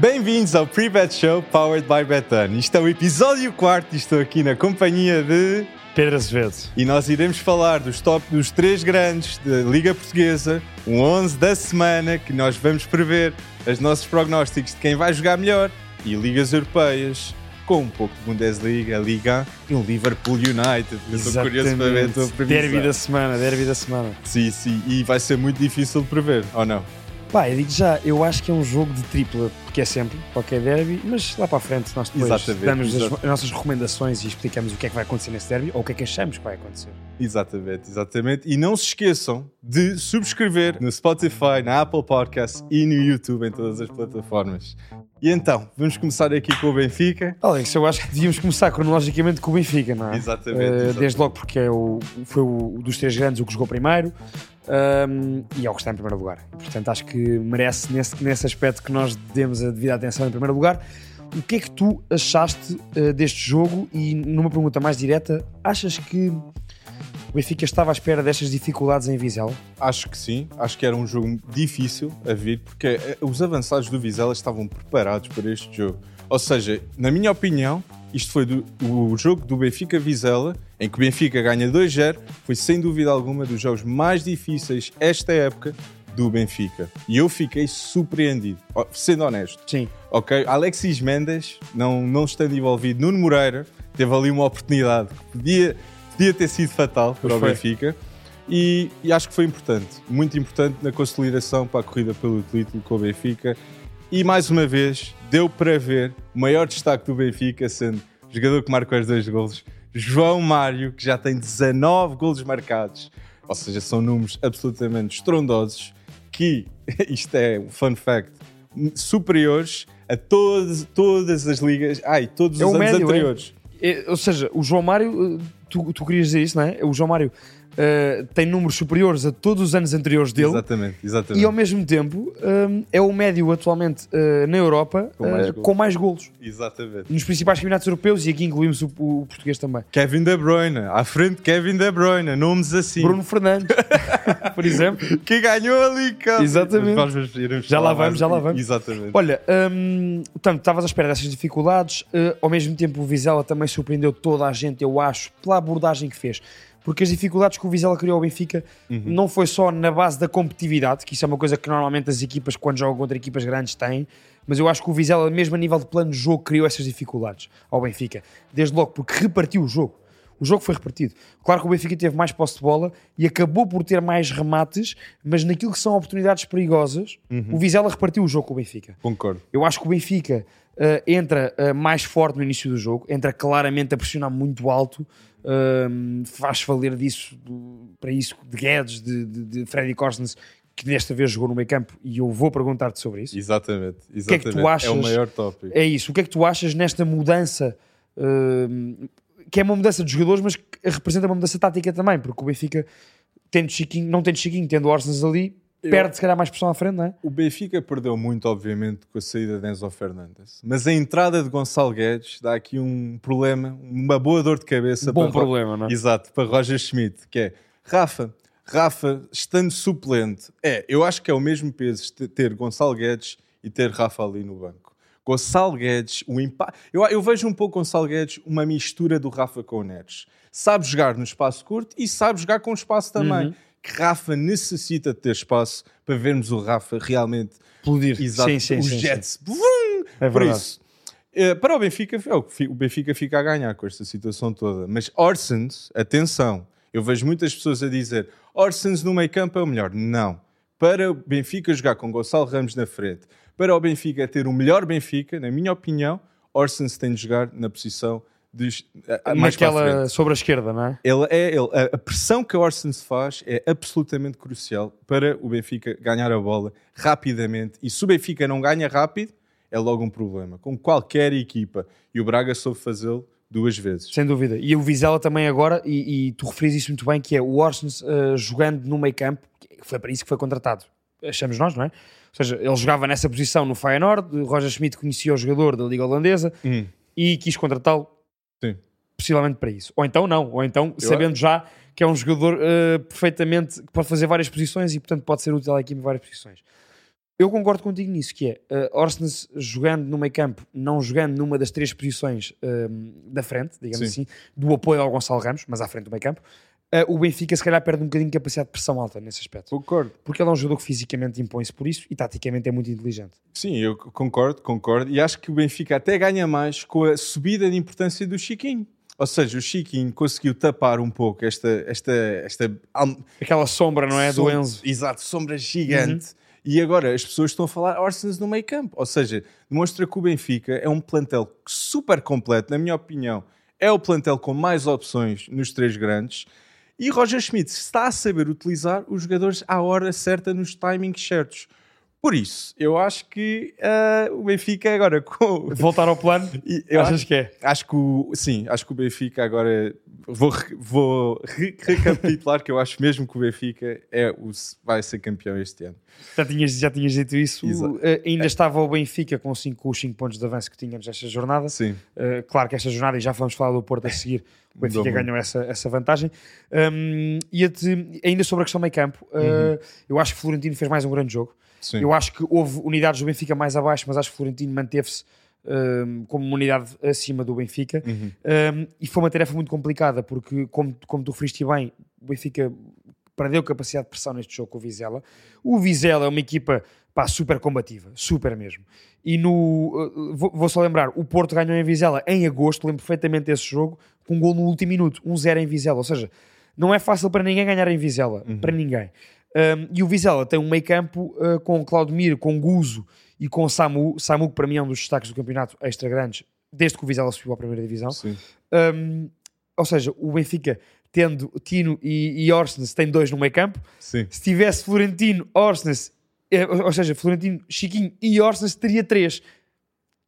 Bem-vindos ao Pre-Bet Show Powered by Betano. Isto é o episódio 4 e estou aqui na companhia de... Pedro Azevedo. E nós iremos falar dos top dos três grandes da Liga Portuguesa, um 11 da semana, que nós vamos prever os nossos prognósticos de quem vai jogar melhor e ligas europeias, com um pouco de Bundesliga, Liga e um Liverpool United. Eu estou curioso para ver a tua previsão. Derby da semana, derby da semana. Sim, sim, e vai ser muito difícil de prever, ou não? Pá, eu digo já, eu acho que é um jogo de tripla, porque é sempre qualquer derby, mas lá para a frente nós depois Exatamente, damos as, as nossas recomendações e explicamos o que é que vai acontecer nesse derby ou o que é que achamos que vai acontecer. Exatamente, exatamente. E não se esqueçam de subscrever no Spotify, na Apple Podcasts e no YouTube, em todas as plataformas. E então, vamos começar aqui com o Benfica. Alex, eu acho que devíamos começar cronologicamente com o Benfica, não é? Exatamente, Eh, exatamente. Desde logo porque é o, foi o dos três grandes o que jogou primeiro um, e é o que está em primeiro lugar. Portanto, acho que merece nesse, nesse aspecto que nós demos a devida atenção em primeiro lugar. O que é que tu achaste eh, deste jogo? E numa pergunta mais direta, achas que o Benfica estava à espera destas dificuldades em Vizela? Acho que sim, acho que era um jogo difícil a vir, porque eh, os avançados do Vizela estavam preparados para este jogo. Ou seja, na minha opinião, isto foi do- o jogo do Benfica-Vizela, em que o Benfica ganha 2-0, foi sem dúvida alguma dos jogos mais difíceis esta época do Benfica. E eu fiquei surpreendido, sendo honesto. Sim. Ok, Alexis Mendes, não, não estando envolvido, Nuno Moreira teve ali uma oportunidade que podia, podia ter sido fatal para o. Benfica e, e acho que foi importante, muito importante na consolidação para a corrida pelo título com o Benfica. E mais uma vez, deu para ver o maior destaque do Benfica, sendo o jogador que marcou os dois golos, João Mário, que já tem 19 golos marcados, ou seja, são números absolutamente estrondosos, que, isto é um fun fact, superiores a todas, todas as ligas, ai, todos É os anos médio, é? anteriores. É, ou seja, o João Mário, eh, tu, tu querias dizer isso, não é? O João Mário eh, tem números superiores a todos os anos anteriores dele. Exatamente, exatamente. E ao mesmo tempo hum, é o médio atualmente uh, na Europa Com mais uh, golos. com mais golos Exatamente. nos principais campeonatos europeus e aqui incluímos o, o português também. Kevin De Bruyne, à frente Kevin De Bruyne, nomes assim. Bruno Fernandes, por exemplo. que ganhou ali, cara. Exatamente. Mas iremos Já lá vamos, já lá vamos. Exatamente. Olha, hum, portanto, estavas à espera dessas dificuldades. uh, ao mesmo tempo, o Vizela também surpreendeu toda a gente, eu acho, pela abordagem que fez. Porque as dificuldades que o Vizela criou ao Benfica não foi só na base da competitividade, que isso é uma coisa que normalmente as equipas, quando jogam contra equipas grandes, têm, mas eu acho que o Vizela, mesmo a nível de plano de jogo, criou essas dificuldades ao Benfica. Desde logo, porque repartiu o jogo. O jogo foi repartido. Claro que o Benfica teve mais posse de bola e acabou por ter mais remates, mas naquilo que são oportunidades perigosas, o Vizela repartiu o jogo com o Benfica. Concordo. Eu acho que o Benfica eh, entra eh, mais forte no início do jogo, entra claramente a pressionar muito alto, ehm, faz valer disso, do- para isso, de Guedes, de, de, de Freddy Corsens, que desta vez jogou no meio campo, e eu vou perguntar-te sobre isso. Exatamente. que é Exatamente. que tu achas? É o maior tópico. É isso. O que é que tu achas nesta mudança? ehm, que é uma mudança de jogadores, mas que representa uma mudança tática também, porque o Benfica, tendo Chiquinho, não tendo Chiquinho, tendo Orsens ali, Eu- perde se calhar mais pressão à frente, não é? O Benfica perdeu muito, obviamente, com a saída de Enzo Fernandes. Mas a entrada de Gonçalo Guedes dá aqui um problema, uma boa dor de cabeça Bom para Ro- problema, não é? Exato, para Roger Schmidt, que é Rafa, Rafa, estando suplente, é, eu acho que é o mesmo peso te- ter Gonçalo Guedes e ter Rafa ali no banco. Gonçalo Guedes, o impacto. Eu, eu vejo um pouco Gonçalo Guedes uma mistura do Rafa com o Neres. Sabe jogar no espaço curto e sabe jogar com espaço também. Uhum. Que Rafa necessita de ter espaço para vermos o Rafa realmente Explodir. Exato, Sim, sim, os sim, sim. Jets. Vum! É Por verdade. isso, eh, para o Benfica, o o Benfica fica a ganhar com esta situação toda. Mas Orsens, atenção, eu vejo muitas pessoas a dizer Orsens no meio campo é o melhor. Não. Para o Benfica jogar com Gonçalo Ramos na frente, para o Benfica ter o melhor Benfica, na minha opinião, Orsens tem de jogar na posição de, a- mais. Naquela sobre a esquerda, não é? Ele é, ele, a, a pressão que a Orsens faz é absolutamente crucial para o Benfica ganhar a bola rapidamente. E se o Benfica não ganha rápido, é logo um problema. Com qualquer equipa. E o Braga soube fazê-lo duas vezes. Sem dúvida. E o Vizela também agora, e, e tu referis isso muito bem, que é o Orsens eh, jogando no meio campo, foi para isso que foi contratado. Achamos nós, não é? Ou seja, ele jogava nessa posição no Feyenoord, Roger Schmidt conhecia o jogador da Liga Holandesa Hum, e quis contratá-lo possivelmente para isso. Ou então não, ou então sabendo já que é um jogador eh, perfeitamente que pode fazer várias posições e portanto pode ser útil à equipe em várias posições. Eu concordo contigo nisso, que é uh, Orsnes jogando no meio campo, não jogando numa das três posições uh, da frente, digamos Sim. assim, do apoio ao Gonçalo Ramos, mas à frente do meio campo, uh, o Benfica se calhar perde um bocadinho de capacidade de pressão alta nesse aspecto. Concordo. Porque ele é um jogador que fisicamente impõe-se por isso e taticamente é muito inteligente. Sim, eu concordo, concordo. E acho que o Benfica até ganha mais com a subida de importância do Chiquinho. Ou seja, o Chiquinho conseguiu tapar um pouco esta. esta, esta Aquela sombra, não é? som- Do Enzo. Exato, sombra gigante. E agora as pessoas estão a falar Orsens no meio campo. Ou seja, demonstra que o Benfica é um plantel super completo, na minha opinião. É o plantel com mais opções nos três grandes. E Roger Schmidt está a saber utilizar os jogadores à hora certa, nos timings certos. Por isso, eu acho que ah, o Benfica agora com. Voltar ao plano, eu achas acho, que é? acho que o, sim, acho que o Benfica agora vou, vou re- recapitular que eu acho mesmo que o Benfica é o, vai ser campeão este ano. Já tinhas, já tinhas dito isso. Uh, ainda estava o Benfica com, cinco, com os 5 pontos de avanço que tínhamos esta jornada. Sim. Uh, claro que esta jornada, e já vamos falar do Porto a seguir, o Benfica Mudou ganhou essa, essa vantagem. Um, e ainda sobre a questão meio campo, uh, Uhum. eu acho que o Florentino fez mais um grande jogo. Sim. Eu acho que houve unidades do Benfica mais abaixo, mas acho que o Florentino manteve-se um, como uma unidade acima do Benfica. Uhum. Um, e foi uma tarefa muito complicada, porque, como, como tu referiste bem, o Benfica perdeu capacidade de pressão neste jogo com o Vizela. O Vizela é uma equipa pá, super combativa, super mesmo. E no. uh, vou, vou só lembrar, o Porto ganhou em Vizela em agosto, lembro perfeitamente desse jogo, com um gol no último minuto, 1-0 em Vizela. Ou seja, não é fácil para ninguém ganhar em Vizela, para ninguém. Um, e o Vizela tem um meio campo uh, com Claudemir, com Guzo e com Samu. Samu, que para mim é um dos destaques do campeonato extra grandes, desde que o Vizela subiu à primeira divisão. Um, ou seja, o Benfica tendo Tino e, e Orsnes tem dois no meio campo. Sim. Se tivesse Florentino, Orsnes, eh, ou ou seja, Florentino, Chiquinho e Orsnes teria três.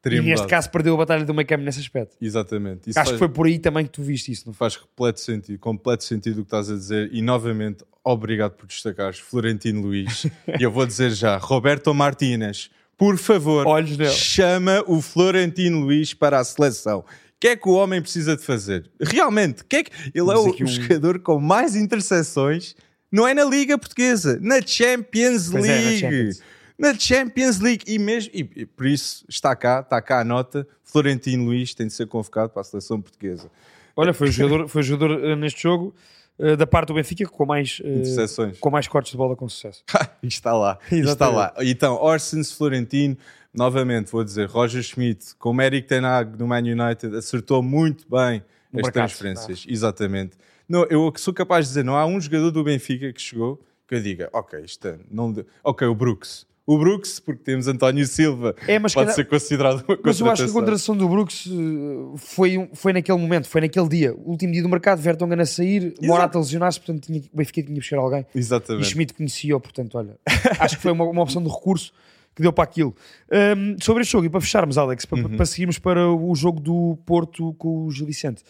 Teria e neste mudado. caso perdeu a batalha do meio campo nesse aspecto. Exatamente. Isso Acho faz, que foi por aí também que tu viste isso, não faz completo sentido, completo sentido o que estás a dizer. E novamente, obrigado por destacares Florentino Luís. e eu vou dizer já, Roberto Martínez, por favor, chama o Florentino Luís para a seleção. O que é que o homem precisa de fazer? Realmente, que é que... ele é Temos o, um- jogador com mais interseções, não é na Liga Portuguesa, na Champions Pois é, na League. Champions. Na Champions League e mesmo e, e por isso está cá, está cá a nota. Florentino Luís tem de ser convocado para a seleção portuguesa. Olha, foi o jogador, foi o jogador eh, neste jogo eh, da parte do Benfica com mais, Interseções. com mais cortes de bola com sucesso. está lá, está lá. Então, Orsens Florentino, novamente vou dizer, Roger Schmidt, como Eric Ten Hag no Man United, acertou muito bem No as mercado, transferências. Exatamente. Não, eu sou capaz de dizer, não há um jogador do Benfica que chegou que eu diga, ok, isto é- não ok, o Brooks. O Brooks, porque temos António Silva, É, mas pode ser considerado uma Mas eu acho que a contratação. do Brooks eh, foi, um- foi naquele momento, foi naquele dia, o último dia do mercado, Vertonghen a sair, Morata a lesionar-se, portanto tinha, o Benfica tinha que buscar alguém. E Exatamente. Schmidt conhecia-o, portanto, olha, acho que foi uma, uma opção de recurso que deu para aquilo. Ahm, sobre este jogo, e para fecharmos, Alex, para, Uhum. para seguirmos para o jogo do Porto com o Gil Vicente.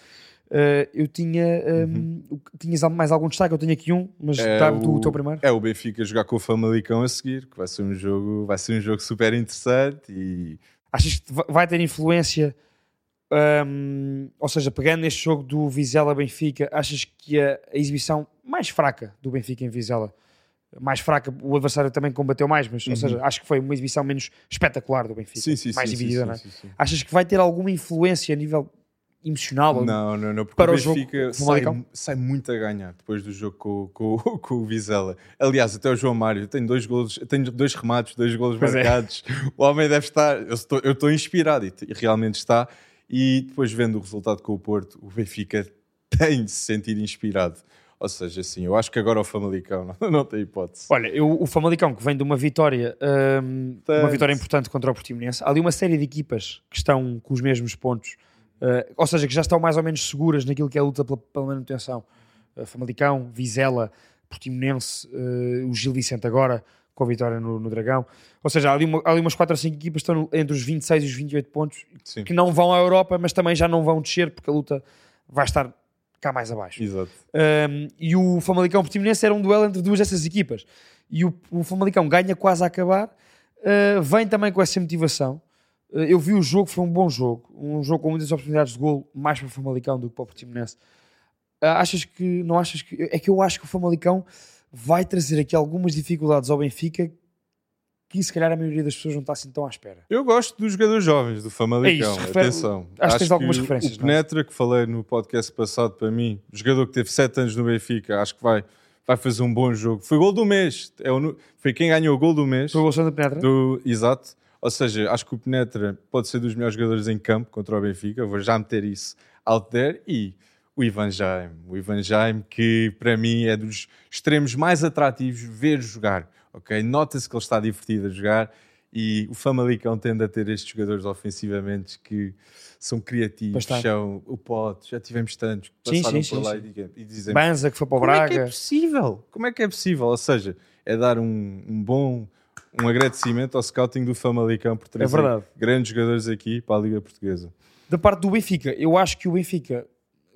Ah, eu tinha. ahm, o- Tinhas mais algum destaque? Eu tenho aqui um, mas Uhum. É dá-me tu o- teu primeiro. É o Benfica jogar com o Famalicão a seguir, que vai ser um jogo, vai ser um jogo super interessante e Achas que va- vai ter influência? ahm, ou seja, pegando neste jogo do Vizela Benfica, achas que a, a exibição mais fraca do Benfica em Vizela, mais fraca, o adversário também combateu mais, mas ou seja, acho que foi uma exibição menos espetacular do Benfica, Uhum. sim, sim, mais sim, dividida, não é? Achas que vai ter alguma influência a nível emocional? Não, não, não, porque Para o o jogo Benfica sai, sai muito a ganhar depois do jogo com, com, com o Vizela. Aliás, até o João Mário tem dois golos, tem dois remates, dois golos Pois é. marcados. O homem deve estar, eu estou, eu estou inspirado e, e realmente está. E depois vendo o resultado com o Porto, o Benfica tem de se sentir inspirado. Ou seja, assim, eu acho que agora o Famalicão não, não tem hipótese. Olha, eu, o Famalicão que vem de uma vitória, ahm, uma vitória importante contra o Portimonense, há ali uma série de equipas que estão com os mesmos pontos, ah, ou seja, que já estão mais ou menos seguras naquilo que é a luta pela, pela manutenção. Ah, Famalicão, Vizela, Portimonense, ah, o Gil Vicente agora com a vitória no, no Dragão. Ou seja, há ali, uma- há ali umas 4 ou 5 equipas que estão entre os 26 e os 28 pontos Sim, que não vão à Europa, mas também já não vão descer porque a luta vai estar cá mais abaixo. exato. Um, e o Famalicão Portimonense era um duelo entre duas dessas equipas. E o, o Famalicão ganha quase a acabar, uh, vem também com essa motivação. Uh, eu vi o jogo, foi um bom jogo, um jogo com muitas oportunidades de gol, mais para o Famalicão do que para o Portimonense. Uh, achas que, não achas que, é que eu acho que o Famalicão vai trazer aqui algumas dificuldades ao Benfica que se calhar a maioria das pessoas não está assim tão à espera. Eu gosto dos jogadores jovens do Famalicão. É isso, Atenção. acho que tens algumas o- referências, O é? Penetra, que falei no podcast passado para mim, jogador que teve 7 anos no Benfica, acho que vai, vai fazer um bom jogo. Foi gol do mês. É o foi quem ganhou o gol do mês. Foi o Bolsonaro Penetra? Do, exato. Ou seja, acho que o Penetra pode ser dos melhores jogadores em campo contra o Benfica. Vou já meter isso out there. E o Ivan Jaime. O Ivan Jaime, que para mim é dos extremos mais atrativos ver jogar. ok? Nota-se que ele está divertido a jogar. E o Famalicão tende a ter estes jogadores ofensivamente que são criativos, são o Pote, já tivemos tantos que Sim, passaram sim, por sim, lá sim. e, e dizem Banza, que foi para o como é que é Braga. possível? Como é que é possível? Ou seja, é dar um, um bom um agradecimento ao scouting do Famalicão por trazer É grandes jogadores aqui para a Liga Portuguesa. Da parte do Benfica, eu acho que o Benfica,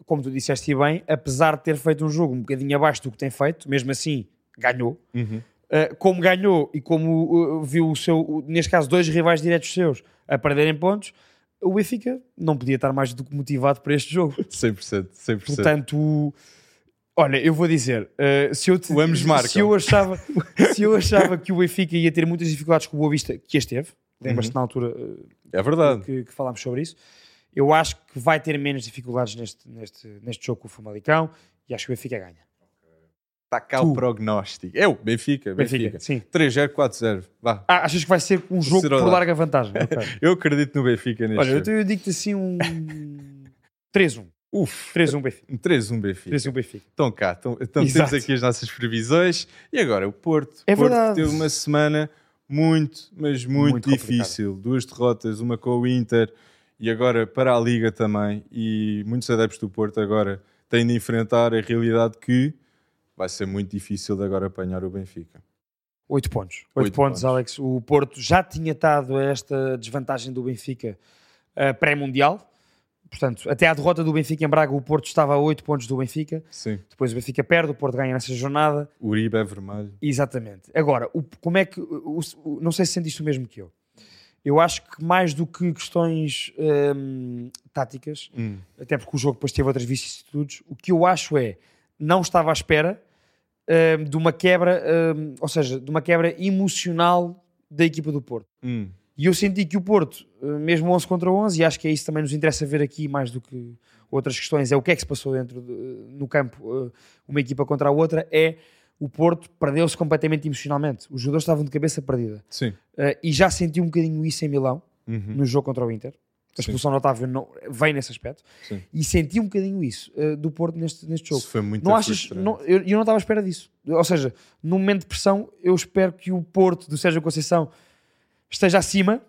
como tu disseste bem, apesar de ter feito um jogo um bocadinho abaixo do que tem feito, mesmo assim ganhou. Uh, como ganhou e como uh, viu o seu, neste caso, dois rivais diretos seus a perderem pontos, o Benfica não podia estar mais do que motivado para este jogo. 100%, 100%. Portanto, olha, eu vou dizer, uh, se, eu te- se eu achava se eu achava que o Benfica ia ter muitas dificuldades com o Boa Vista, que as teve, lembras-te na altura uh, é verdade. que, que falámos sobre isso, eu acho que vai ter menos dificuldades neste, neste, neste jogo com o Famalicão e acho que o Benfica ganha. Está cá Tu. o prognóstico. Eu, Benfica, Benfica. Benfica, sim. 3-0, 4-0. Vá. Ah, achas que vai ser um jogo Ser por larga vantagem? Ok. Eu acredito no Benfica neste Olha, jogo. eu digo-te assim um 3-1. Uf, 3-1 Benfica. um 3-1 Benfica. 3-1 Benfica. Então cá, então, então temos aqui as nossas previsões. E agora o Porto. É Porto verdade. teve uma semana muito, mas muito, Muito difícil. Duas derrotas, uma com o Inter e agora para a Liga também. E muitos adeptos do Porto agora têm de enfrentar a realidade que vai ser muito difícil de agora apanhar o Benfica. 8 pontos. 8 Oito pontos, pontos. Alex. O Porto já tinha estado a esta desvantagem do Benfica eh, pré-mundial. Portanto, até à derrota do Benfica em Braga, o Porto estava a 8 pontos do Benfica. Sim. Depois o Benfica perde, o Porto ganha nessa jornada. O Uribe é vermelho. Exatamente. Agora, o- como é que. o- o- não sei se sentiste o mesmo que eu. Eu acho que mais do que questões hum, táticas, Hum. até porque o jogo depois teve outras vicissitudes, o que eu acho é não estava à espera hum, de uma quebra, hum, ou seja, de uma quebra emocional da equipa do Porto. E eu senti que o Porto, hum, mesmo 11 contra 11, e acho que é isso que também nos interessa ver aqui mais do que outras questões, é o que é que se passou dentro de- no campo, uh, uma equipa contra a outra, é o Porto perdeu-se completamente emocionalmente. Os jogadores estavam de cabeça perdida. Sim. Uh, e já senti um bocadinho isso em Milão, Uhum. no jogo contra o Inter. A expulsão do Otávio não, vem nesse aspecto. Sim. E senti um bocadinho isso uh, do Porto neste, neste jogo. Isso foi muito Não achas, não, eu, eu não estava à espera disso. Ou seja, num momento de pressão, eu espero que o Porto do Sérgio Conceição esteja acima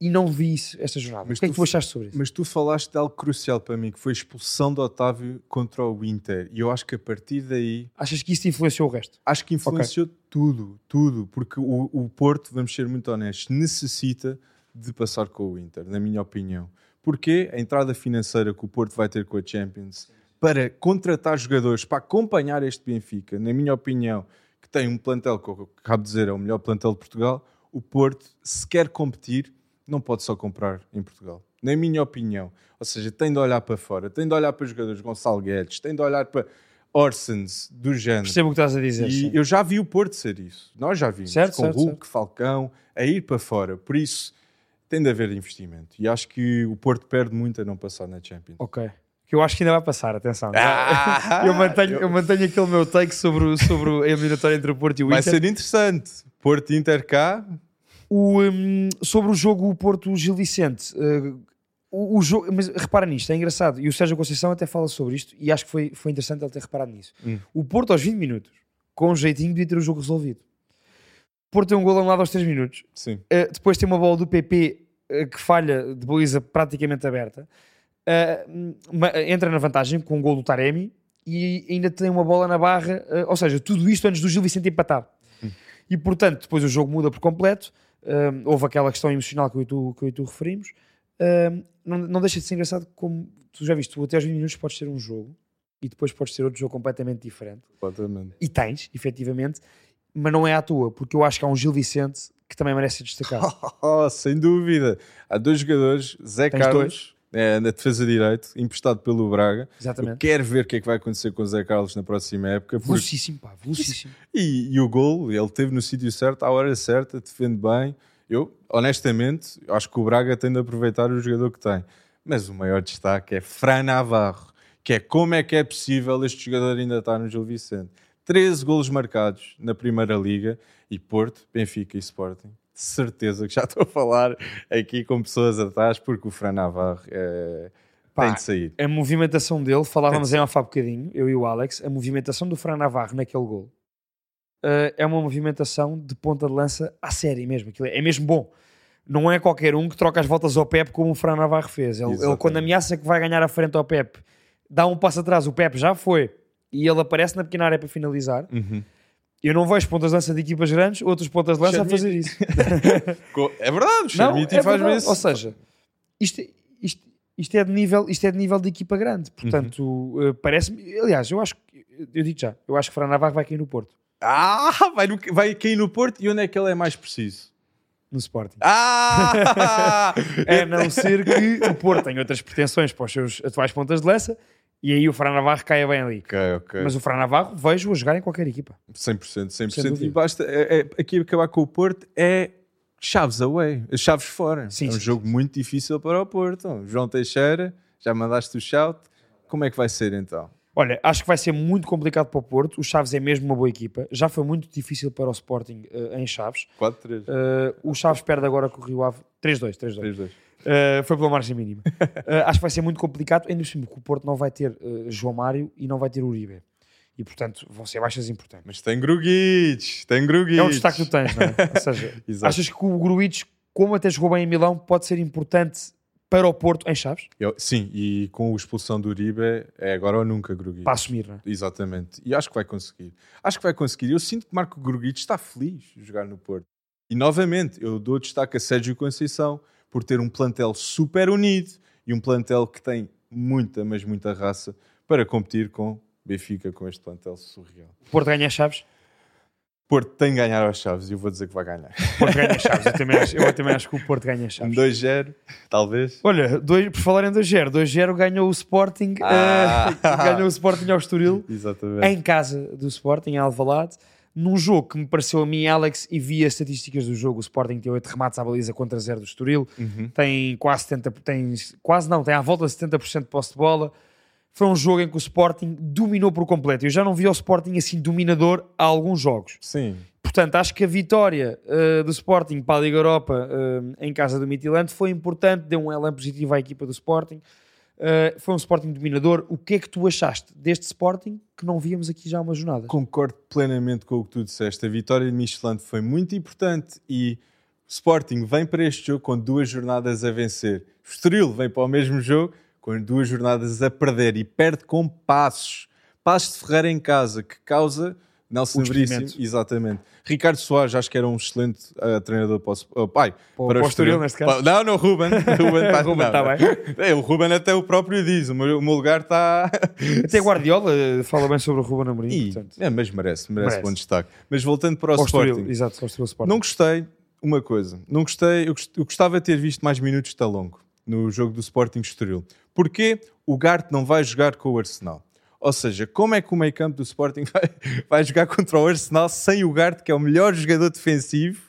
e não vi isso esta jornada. Mas o que é tu que tu achaste sobre isso? Mas tu falaste de algo crucial para mim, que foi a expulsão de Otávio contra o Inter. E eu acho que a partir daí, Achas que isso influenciou o resto? acho que influenciou tudo, tudo. Porque o, o Porto, vamos ser muito honestos, necessita de passar com o Inter, na minha opinião. Porque a entrada financeira que o Porto vai ter com a Champions, para contratar jogadores, para acompanhar este Benfica, na minha opinião, que tem um plantel, que eu acabo de dizer, é o melhor plantel de Portugal, o Porto, se quer competir, não pode só comprar em Portugal. Na minha opinião. Ou seja, tem de olhar para fora, tem de olhar para jogadores Gonçalo Guedes, tem de olhar para Orsens, do género. Percebo o que estás a dizer. E sim. eu já vi o Porto ser isso. Nós já vimos. Certo, com certo, Hulk, certo. Falcão, a ir para fora. Por isso, tem de haver investimento. E acho que o Porto perde muito a não passar na Champions. Ok. Que eu acho que ainda vai passar, atenção. Ah! eu, mantenho, eu mantenho aquele meu take sobre, sobre a eliminatória entre o Porto e o Vai Inter. ser interessante. Porto Inter cá. O, hum, sobre o jogo Porto-Gil Vicente, uh, o, o jogo, mas repara nisto, é engraçado. E o Sérgio Conceição até fala sobre isto e acho que foi, foi interessante ele ter reparado nisso. Hum. O Porto aos 20 minutos, com um jeitinho, devia ter o jogo resolvido. O Porto tem um gol anulado aos 3 minutos. Sim. Uh, depois tem uma bola do PP uh, que falha de baliza praticamente aberta. Uh, entra na vantagem com um gol do Taremi e ainda tem uma bola na barra. ou seja, tudo isto antes do Gil Vicente empatar. E portanto, depois o jogo muda por completo. Um, houve aquela questão emocional que eu e tu, que eu e tu referimos. Um, não, não deixa de ser engraçado como tu já viste, tu até aos 20 minutos podes ter um jogo e depois podes ter outro jogo completamente diferente. Completamente. E tens, efetivamente, mas não é à toa, porque eu acho que há um Gil Vicente que também merece ser destacado. Oh, sem dúvida. Há dois jogadores, Zé Tens Carlos. É, na defesa de direito, emprestado pelo Braga. Eu Exatamente. quero ver o que é que vai acontecer com o Zé Carlos na próxima época. porque- Velocíssimo, pá, velocíssimo. E, e o gol, ele esteve no sítio certo, à hora certa, defende bem. Eu, honestamente, acho que o Braga tem de aproveitar o jogador que tem. Mas o maior destaque é Fran Navarro, que é como é que é possível este jogador ainda estar no Gil Vicente. 13 golos marcados na Primeira Liga e Porto, Benfica e Sporting. De certeza que já estou a falar aqui com pessoas atrás, porque o Fran Navarro é... Pá, tem de sair. A movimentação dele, falávamos em off há bocadinho, eu e o Alex, a movimentação do Fran Navarro naquele gol eh, é uma movimentação de ponta de lança à série mesmo. Aquilo é, é mesmo bom. Não é qualquer um que troca as voltas ao Pep como o Fran Navarro fez. Ele, ele, quando ameaça que vai ganhar a frente ao Pep, dá um passo atrás, o Pep já foi e ele aparece na pequena área para finalizar. Uhum. Eu não vejo pontas de lança de equipas grandes, outros pontas de lança a fazer isso. É verdade, o Xermiti é faz verdade. isso. Ou seja, isto, isto, isto, é de nível, isto é de nível de equipa grande. Portanto, Uhum. eh, parece-me. Aliás, eu acho que. Eu digo já, eu acho que Fran Navarro vai cair no Porto, Ah, vai, no- vai cair no Porto e onde é que ele é mais preciso? no Sporting. Ah! A não ser que o Porto tenha outras pretensões para os seus atuais pontas de lança e aí o Fran Navarro caia bem ali. ok, ok. Mas o Fran Navarro vejo-o a jogar em qualquer equipa. 100%, Sem 100%. dúvida. E basta, é, é- aqui acabar com o Porto é chaves away, as chaves fora. Sim, é um sim, jogo muito difícil para o Porto. João Teixeira, já mandaste o shout. Como é que vai ser então? Olha, acho que vai ser muito complicado para o Porto. O Chaves é mesmo uma boa equipa. Já foi muito difícil para o Sporting eh, em Chaves. 4-3. Eh, o Chaves perde agora com o Rio Ave 3-2, 3-2. 3-2. Uh, foi pela margem mínima. Uh, acho que vai ser muito complicado, ainda por cima que o Porto não vai ter uh, João Mário e não vai ter Uribe. E portanto vão ser baixas importantes. Mas tem Gruguites, tem Gruguites. É um destaque que tu tens, não é? Ou seja, achas que o Gruites, como até jogou bem em Milão, pode ser importante para o Porto em Chaves? Eu- sim, e com a expulsão do Uribe é agora ou nunca Gruguites. Para assumir, não é? Exatamente. E acho que vai conseguir. Acho que vai conseguir. Eu sinto que Marco Gruguic está feliz de jogar no Porto. E novamente, eu dou destaque a Sérgio Conceição por ter um plantel super unido e um plantel que tem muita, mas muita raça para competir com Benfica, com este plantel surreal. O Porto ganha Chaves? Porto tem de ganhar aos Chaves e eu vou dizer que vai ganhar. O Porto ganha Chaves. Eu também acho, eu também acho que o Porto ganha Chaves. 2-0, talvez. Olha, dois, por falar em 2-0, 2-0 ganhou o Sporting, Ah. eh, ganhou o Sporting ao Estoril. Exatamente. em casa do Sporting, em Alvalade, num jogo que me pareceu a mim, Alex, e vi as estatísticas do jogo, o Sporting tem 8 remates à baliza contra 0 do Estoril, Uhum. tem quase 70, tem, quase não, tem à volta de 70% de posse de bola. Foi um jogo em que o Sporting dominou por completo. Eu já não vi o Sporting assim dominador há alguns jogos. Sim. Portanto, acho que a vitória eh, do Sporting para a Liga Europa eh, em casa do Midtjylland foi importante, deu um elan positivo à equipa do Sporting. Eh, foi um Sporting dominador. O que é que tu achaste deste Sporting que não víamos aqui já há uma jornada? Concordo plenamente com o que tu disseste. A vitória de Michelin foi muito importante e o Sporting vem para este jogo com duas jornadas a vencer. O Estoril vem para o mesmo jogo com duas jornadas a perder e perde com passos. Passos de Ferreira em casa, que causa Nelson Veríssimo. Exatamente. Ricardo Soares, acho que era um excelente eh, treinador para o, oh, pai, o- para, o o Estoril. Neste caso. Não, não, Ruben. Ruben está Ruben tá bem. É, o Ruben até o próprio diz. O meu, o meu lugar está. Até Guardiola eh, fala bem sobre o Ruben Amorim, Ih, portanto. é, mas merece, merece, Merece. bom destaque. Mas voltando para o Ao Sporting, Estoril, exato, ao Estoril Sporting. não gostei, uma coisa, não gostei, eu, gost- eu gostava de ter visto mais minutos de Talongo no jogo do Sporting Estoril. Porquê o Garte não vai jogar com o Arsenal? Ou seja, como é que o meio campo do Sporting vai, vai jogar contra o Arsenal sem o Garte, que é o melhor jogador defensivo,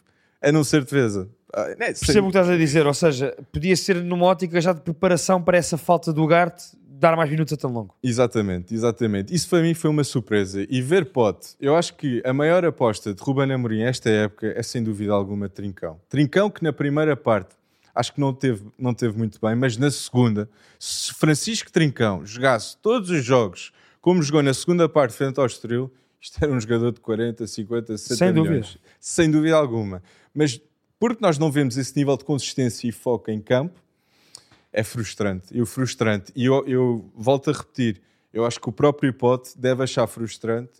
a não ser defesa? Ah, sem- Percebo o que estás a dizer, ou seja, podia ser numa ótica já de preparação para essa falta do Garte dar mais minutos a tão longo. Exatamente, exatamente. Isso para mim foi uma surpresa. E ver Pote, eu acho que a maior aposta de Ruben Amorim esta época é sem dúvida alguma Trincão. Trincão que na primeira parte acho que não teve, não teve muito bem, mas na segunda, se Francisco Trincão jogasse todos os jogos como jogou na segunda parte frente ao Estoril, isto era um jogador de 40, 50, 60 Sem milhões. dúvidas. Sem dúvida alguma. Mas porque nós não vemos esse nível de consistência e foco em campo, é frustrante. Eu frustrante. E eu, eu volto a repetir, eu acho que o próprio Pote deve achar frustrante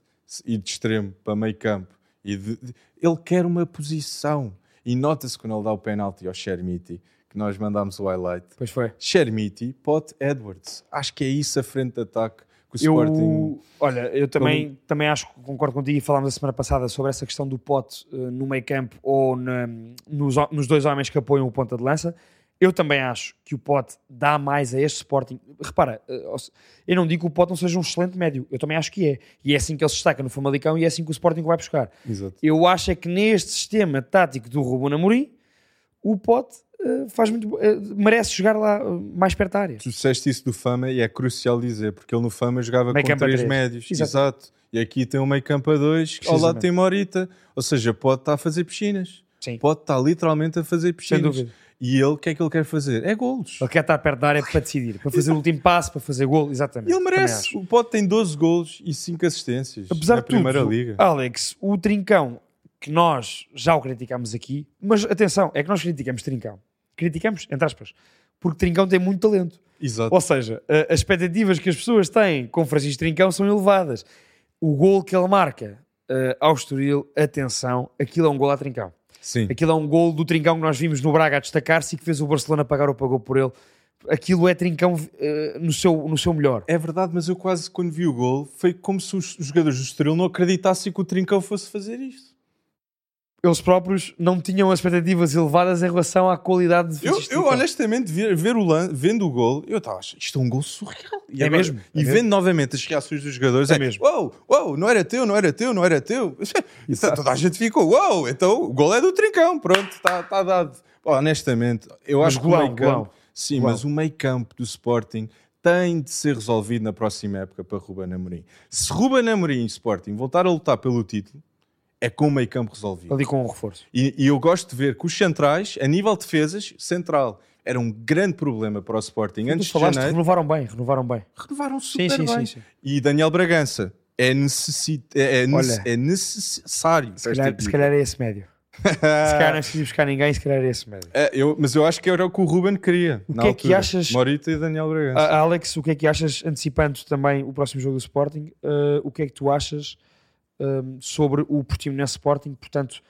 ir de extremo para meio campo. E de- de- ele quer uma posição. E nota-se quando ele dá o penalti ao Shermiti, que nós mandámos o highlight. Pois foi. Shermiti, Pote, Edwards. Acho que é isso a frente de ataque que o Eu, Sporting... olha, eu também, também acho que concordo contigo e falámos a semana passada sobre essa questão do pote eh, no meio campo ou na- nos, nos dois homens que apoiam o ponta de lança. Eu também acho que o Pote dá mais a este Sporting. Repara, eh, eu não digo que o Pote não seja um excelente médio. Eu também acho que é. E é assim que ele se destaca no Famalicão e é assim que o Sporting vai buscar. Exato. Eu acho é que neste sistema tático do Ruben Amorim, o Pote eh, faz muito, eh, merece jogar lá mais perto da área. Tu disseste isso do Fama e é crucial dizer, porque ele no Fama jogava Meio com três médios. Exato. Exato. E aqui tem um meio campo a dois, ao lado tem Morita. Ou seja, pode estar a fazer piscinas. Sim, Pode estar literalmente a fazer piscinas. E ele, o que é que ele quer fazer? É golos. Ele quer estar perto da área para decidir, para fazer o último passo, para fazer gol, exatamente. Ele merece. O Pote tem 12 golos e 5 assistências Apesar na de tudo, Primeira Liga. Alex, o Trincão, que nós já o criticámos aqui, mas atenção, é que nós criticamos Trincão. Criticamos, entre aspas, porque Trincão tem muito talento. Exato. Ou seja, as expectativas que as pessoas têm com Francisco Trincão são elevadas. O gol que ele marca eh, ao Estoril, atenção, aquilo é um gol a Trincão. Sim. Aquilo é um gol do Trincão que nós vimos no Braga a destacar-se e que fez o Barcelona pagar ou pagou por ele. Aquilo é Trincão eh, no, seu, no seu melhor. É verdade, mas eu quase quando vi o gol foi como se os os jogadores do Estoril não acreditassem que o Trincão fosse fazer isto. Eles próprios não tinham as expectativas elevadas em relação à qualidade de Eu, eu honestamente, ver, ver o lan- vendo o gol, eu estava isto é um gol surreal. E É mesmo, é E mesmo. vendo novamente as reações dos jogadores, É é, mesmo. Uou, uou, não era teu, não era teu, não era teu. Então, toda a gente ficou, uou, então o gol é do Trincão, pronto, está tá dado. Honestamente, eu Mas acho que o meio campo, sim, mas o meio campo do Sporting tem de ser resolvido na próxima época para Ruben Amorim. Se Ruben Amorim e Sporting voltar a lutar pelo título, é com o meio campo resolvido. Ali com um reforço. E, e eu gosto de ver que os centrais, a nível de defesas, central, era um grande problema para o Sporting Tu antes de falaste, janeiro. renovaram bem, renovaram bem. Renovaram Sim, super sim, bem. sim, sim. E Daniel Bragança é, necessi é, é, Olha. é necessário. Se calhar, se calhar é esse médio. Se calhar não é preciso buscar ninguém, se calhar é esse médio. É, eu- mas eu acho que era o que o Ruben queria. O que é que altura. achas- Morita e Daniel Bragança. Alex, o que é que achas, antecipando também o próximo jogo do Sporting, ah, o que é que tu achas ahm, sobre o Portimonense Sporting? Portanto,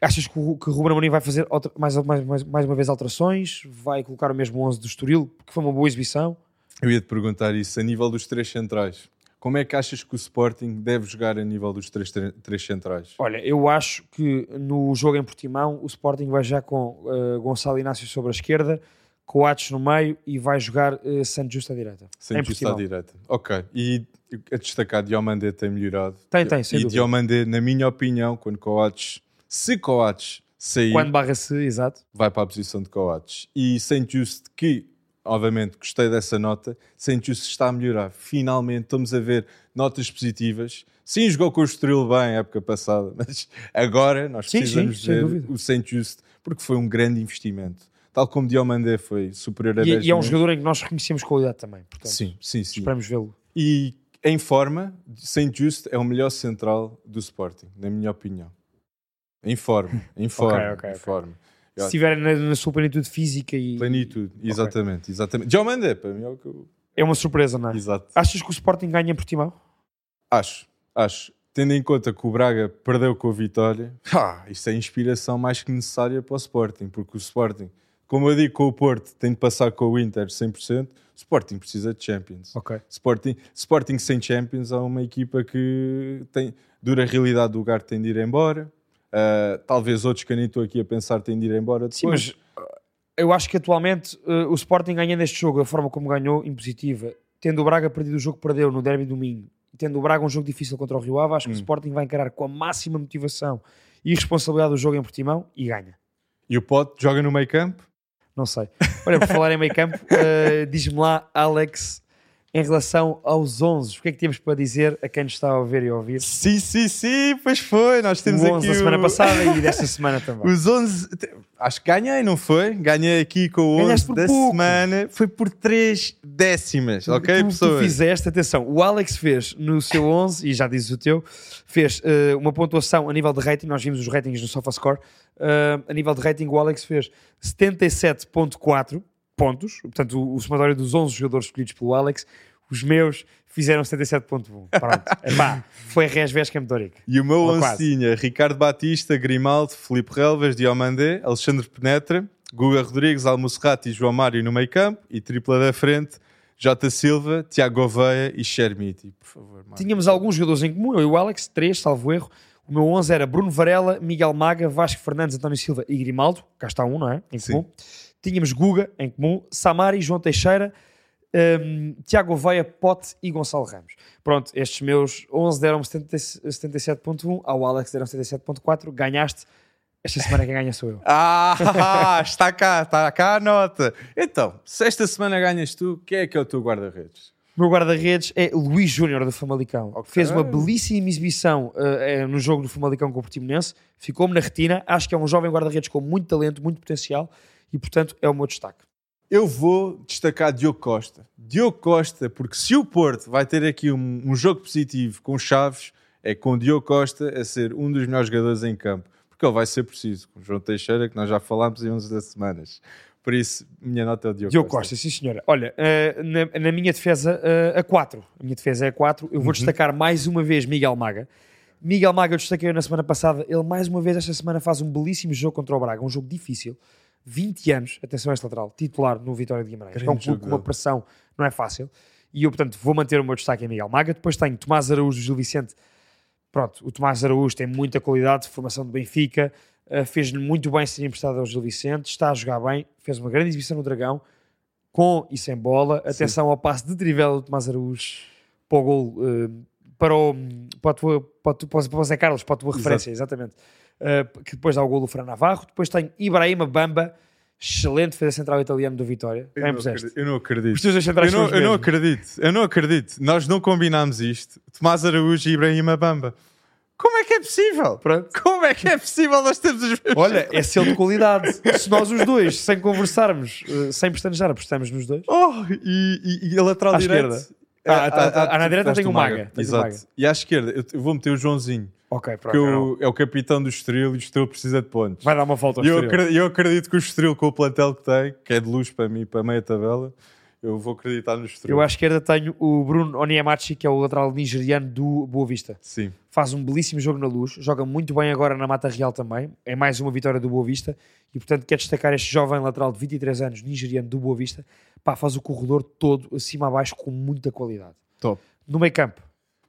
achas que o, que o Ruben Amorim vai fazer outra- mais, mais, mais, mais uma vez alterações? Vai colocar o mesmo 11 do Estoril? Porque foi uma boa exibição. Eu ia te perguntar isso a nível dos três centrais. Como é que achas que o Sporting deve jogar a nível dos três, três centrais? Olha, eu acho que no jogo em Portimão o Sporting vai já com ah, Gonçalo Inácio sobre a esquerda, Coates no meio e vai jogar uh, Santo Justo à direita. Em justa à direita. Ok. E a destacar, Diomandé tem melhorado. Tem, tem, sem E dúvida. Diomandé, na minha opinião, quando Coates, se Coates sair, Quando barra-se, exato. vai para a posição de Coates. E Just, que, obviamente, gostei dessa nota, Just está a melhorar. Finalmente, estamos a ver notas positivas. Sim, jogou com o Estoril bem a época passada, mas agora nós Sim, precisamos sim, ver dúvida. o Saint Just, porque foi um grande investimento. Tal como Diomandé foi superior a E, 10 e é um jogador em que nós reconhecemos qualidade também. Portanto, Sim, sim, sim. esperamos vê-lo. E em forma, Saint Just é o melhor central do Sporting, na minha opinião. Em forma, em forma, ok, em ok. forma. Se estiver na, na sua plenitude física e. Plenitude, exatamente, exatamente. Diomandé, para mim é o que eu... É uma surpresa, não é? Exato. Achas que o Sporting ganha em Portimão? Acho, acho. Tendo em conta que o Braga perdeu com a vitória, ah, isto é inspiração mais que necessária para o Sporting, porque o Sporting, como eu digo com o Porto, tem de passar com o Inter 100%, o Sporting precisa de Champions. Ok. Sporting, Sporting sem Champions é uma equipa que tem dura realidade do lugar tem de ir embora. Ah, talvez outros que eu nem estou aqui a pensar têm de ir embora depois. Sim, mas uh, eu acho que atualmente uh, o Sporting ganhando este jogo, a forma como ganhou, impositiva. Tendo o Braga perdido o jogo que perdeu no derby domingo, e tendo o Braga um jogo difícil contra o Rio Ave, acho que o Hum. Sporting vai encarar com a máxima motivação e responsabilidade do jogo em Portimão e ganha. E o Pote joga no meio campo? Não sei. Olha, por falar em meio campo, uh, diz-me lá, Alex, em relação aos 11, o que é que temos para dizer a quem nos está a ver e a ouvir? Sim, sim, sim, pois foi. Nós temos o 11 aqui da semana o- passada e desta semana também. Os 11, acho que ganhei, não foi? Ganhei aqui com o 11 Ganhaste por da pouco. semana, foi por 3 décimas, ok, tu, tu pessoas? fizeste, atenção, o Alex fez no seu 11, e já dizes o teu, fez eh, uma pontuação a nível de rating, nós vimos os ratings no SofaScore, eh, a nível de rating o Alex fez 77.4 pontos, portanto o, o somatório dos 11 jogadores escolhidos pelo Alex, os meus fizeram 77.1, pronto, Epá, foi Resves Campetoric. E o meu Ou 11 quase. tinha Ricardo Batista, Grimaldo, Filipe Relvas, Diomandé, Alexandre Penetra, Guga Rodrigues, Almocerrati e João Mário no meio campo e tripla da frente, Jota Silva, Tiago Gouveia e Chermiti. Por favor, Mário. Tínhamos alguns jogadores em comum, eu e o Alex, três, salvo erro. O meu 11 era Bruno Varela, Miguel Maga, Vasco Fernandes, António Silva e Grimaldo. Cá está um, não é? Em Sim. Tínhamos Guga em comum, Samari, João Teixeira, um, Tiago Veia, Pote e Gonçalo Ramos. Pronto, estes meus 11 deram 77.1, ao Alex deram 77.4, ganhaste. Esta semana quem ganha sou eu. Ah, está cá, está cá a nota. Então, se esta semana ganhas tu, quem é que é o teu guarda-redes? O meu guarda-redes é Luís Júnior do Famalicão. Ok. Fez uma belíssima exibição uh, uh, no jogo do Famalicão com o Portimonense. Ficou-me na retina. Acho que é um jovem guarda-redes com muito talento, muito potencial e, portanto, é o meu destaque. Eu vou destacar Diogo Costa. Diogo Costa, porque se o Porto vai ter aqui um, um jogo positivo com Chaves, é com Diogo Costa a ser um dos melhores jogadores em campo. Porque ele vai ser preciso. Com o João Teixeira, que nós já falámos em 11 das semanas. Por isso, minha nota é o Diogo, Diogo Costa. Costa, sim senhora. Olha, uh, na, na, minha defesa, uh, a 4. A minha defesa é a 4. Eu vou uhum. destacar mais uma vez Miguel Maga. Miguel Maga eu destaquei na semana passada. Ele mais uma vez esta semana faz um belíssimo jogo contra o Braga. Um jogo difícil. 20 anos, atenção a este lateral, titular no Vitória de Guimarães. é um clube com uma pressão, não é fácil. E eu, portanto, vou manter o meu destaque em Miguel Maga. Depois tenho Tomás Araújo do Gil Vicente. Pronto, o Tomás Araújo tem muita qualidade, formação do Benfica, uh, fez-lhe muito bem ser emprestado ao Gil Vicente, está a jogar bem, fez uma grande exibição no Dragão, com e sem bola. Atenção Sim. ao passe de trivela do Tomás Araújo para o gol, uh, para o, para o, para o, para o Zé Carlos, para a tua referência, Exato. exatamente. Uh, que depois dá o gol do Fran Navarro. Depois tem Ibrahima Bamba, excelente defesa central italiano do Vitória. Eu, não acredito, eu não acredito. Os teus centrais eu, não, eu não acredito. Eu não acredito. Nós não combinámos isto. Tomás Araújo e Ibrahima Bamba. Como é que é possível? Pronto. Como é que é possível nós termos os mesmos? Olha, é selo de qualidade. Se nós os dois, sem conversarmos, uh, sem pestanejar, apostamos nos dois. Oh, e, e, e a lateral à direita? Esquerda. Ah, tá, tá, ah, na direita tem o Maga. Maga. Exato. Maga. E à esquerda, eu vou meter o Joãozinho. Ok, pronto. Eu, é o capitão do Estoril e o Estoril precisa de pontos. Vai dar uma falta ao E eu Estoril. acredito, eu acredito que o Estoril, com o plantel que tem, que é de luz para mim, para meia tabela, eu vou acreditar no Estoril. Eu à esquerda tenho o Bruno Onyemachi, que é o lateral nigeriano do Boa Vista. Sim. Faz um belíssimo jogo na luz, joga muito bem agora na Mata Real também. É mais uma vitória do Boa Vista e, portanto, quero destacar este jovem lateral de 23 anos, nigeriano do Boa Vista. Pá, faz o corredor todo, acima a baixo, com muita qualidade. Top. No meio campo.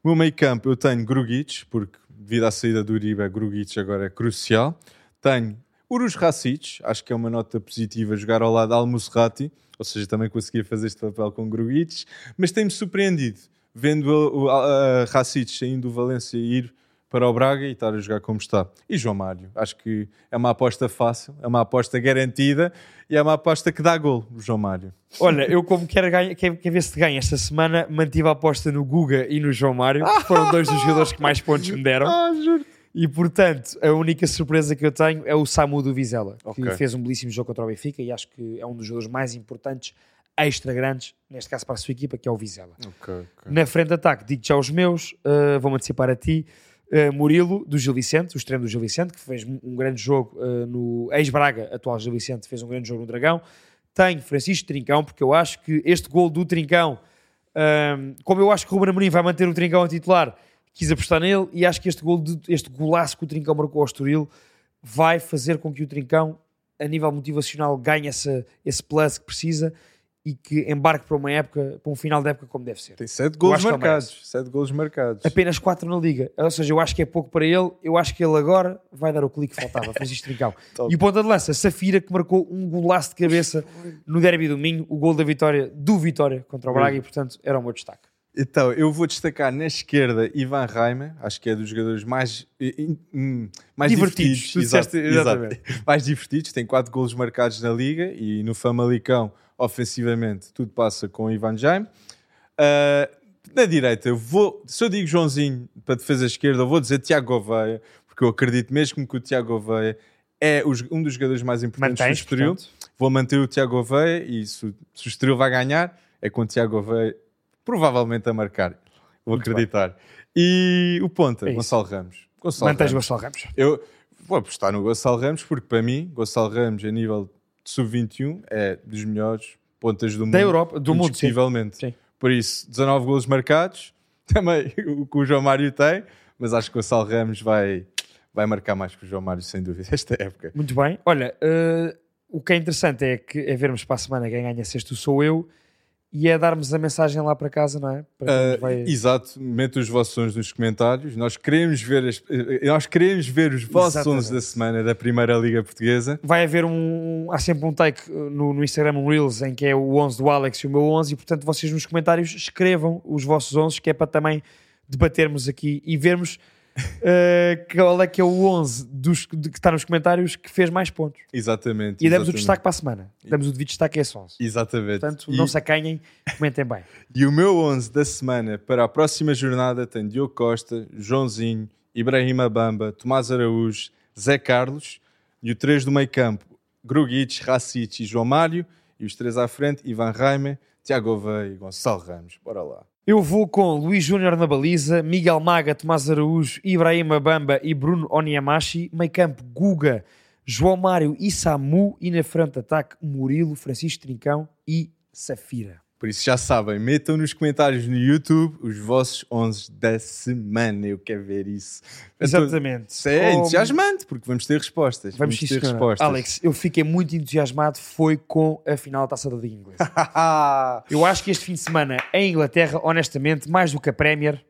No meio campo eu tenho Grugic, porque devido à saída do Uribe, Grugic agora é crucial. Tenho Urus Racic, acho que é uma nota positiva jogar ao lado de Al-Musrati, ou seja, também conseguia fazer este papel com Grugic, mas tem-me surpreendido, vendo o, Racic saindo do Valência ir para o Braga e estar a jogar como está. E João Mário, acho que é uma aposta fácil, é uma aposta garantida e é uma aposta que dá gol, João Mário. Olha, eu como quero, ganha, quero, quero ver se ganha esta semana, mantive a aposta no Guga e no João Mário, que foram dois dos jogadores que mais pontos me deram. Ah, juro. E portanto, a única surpresa que eu tenho é o Samu do Vizela, Ok. que fez um belíssimo jogo contra o Benfica e acho que é um dos jogadores mais importantes, extra grandes, neste caso para a sua equipa, que é o Vizela. Ok, ok. Na frente de ataque, digo já os meus, uh, vou-me antecipar a ti. Uh, Murilo, do Gil Vicente, o extremo do Gil Vicente, que fez um grande jogo uh, no ex-Braga, atual Gil Vicente, fez um grande jogo no Dragão. Tenho Francisco Trincão, porque eu acho que este gol do Trincão, um, como eu acho que o Ruben Amorim vai manter o Trincão a titular, quis apostar nele e acho que este, gol de, este golaço que o Trincão marcou ao Estoril vai fazer com que o Trincão, a nível motivacional, ganhe essa, esse plus que precisa e que embarque para uma época, para um final de época como deve ser. Tem sete Eu golos acho que ele marcados. Sete golos marcados. Apenas 4 na Liga. Ou seja, eu acho que é pouco para ele. Eu acho que ele agora vai dar o clique que faltava, Francisco Trincão. E o ponta de lança, Safira, que marcou um golaço de cabeça no derby do Minho, o gol da vitória do Vitória contra o Braga, e portanto era o meu destaque. Então, eu vou destacar na esquerda Ivan Reimer, acho que é dos jogadores mais, in- in- mais Divertidos, divertidos. disseste- exatamente. Mais divertidos, tem quatro golos marcados na Liga e no Famalicão, ofensivamente, tudo passa com Ivan Jaime. Ah, na direita, eu vou, se eu digo Joãozinho para defesa esquerda, eu vou dizer Tiago Gouveia, porque eu acredito mesmo que o Tiago Gouveia é os- um dos jogadores mais importantes Mantens, do Estoril. Vou manter o Tiago Gouveia e se, o- se o Estoril vai ganhar, é com o Tiago Gouveia provavelmente a marcar. Vou Muito acreditar. E o ponta, É. Gonçalo Ramos. Gonçalo Mantens o Ramos. Gonçalo Ramos. Eu vou apostar no Gonçalo Ramos porque para mim, Gonçalo Ramos a nível de sub-21 é dos melhores pontas do mundo. Da Europa, do mundo, sim. indiscutivelmente. Sim. Por isso, 19 golos marcados, também o que o João Mário tem, mas acho que o Gonçalo Ramos vai, vai marcar mais que o João Mário, sem dúvida, esta época. Muito bem. Olha, eh, o que é interessante é, que, é vermos para a semana quem ganha sexto sou eu e é darmos a mensagem lá para casa, não é? Uh, vai- Exato, mete os vossos sons nos comentários. Nós queremos ver, as- eh, nós queremos ver os vossos Exatamente. sons da semana da Primeira Liga Portuguesa. vai haver um. Há sempre um take no, no Instagram, um Reels, em que é o 11 do Alex e o meu 11, e portanto vocês nos comentários escrevam os vossos 11, que é para também debatermos aqui e vermos uh, qual é que é o 11 dos, de, que está nos comentários que fez mais pontos. Exatamente. E damos o exatamente. destaque para a semana. Damos o devido destaque a esse 11. Exatamente. Portanto, e, não se acanhem, comentem bem. e o meu 11 da semana para a próxima jornada tem Diogo Costa, Joãozinho, Ibrahima Bamba, Tomás Araújo, Zé Carlos e o 3 do meio campo, Grugic, Racic e João Mário. E os três à frente, Ivan Raime, Tiago Oveia e Gonçalo Ramos. Bora lá. Eu vou com Luís Júnior na baliza, Miguel Maga, Tomás Araújo, Ibrahima Bamba e Bruno Oniamashi. Meio campo, Guga, João Mário e Samu. E na frente de ataque, Murilo, Francisco Trincão e Safira. Por isso já sabem, metam nos comentários no YouTube os vossos 11 da semana. Eu quero ver isso. Exatamente. Isso é entusiasmante, porque vamos ter respostas. Vamos ter sim, senhora. respostas. Alex, eu fiquei muito entusiasmado. Foi com a final da taça da Liga Inglesa. Eu acho que este fim de semana em Inglaterra, honestamente, mais do que a Premier,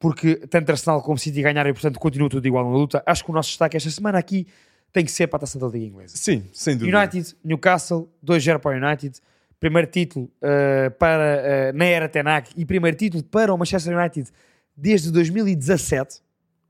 porque tanto Arsenal como City ganharam e, portanto, continua tudo igual na luta. Acho que o nosso destaque esta semana aqui tem que ser para a taça da Liga Inglesa. Sim, sem dúvida. United, Newcastle, 2-0 para o United. Primeiro título uh, para, uh, na era Tenag e primeiro título para o Manchester United desde 2017.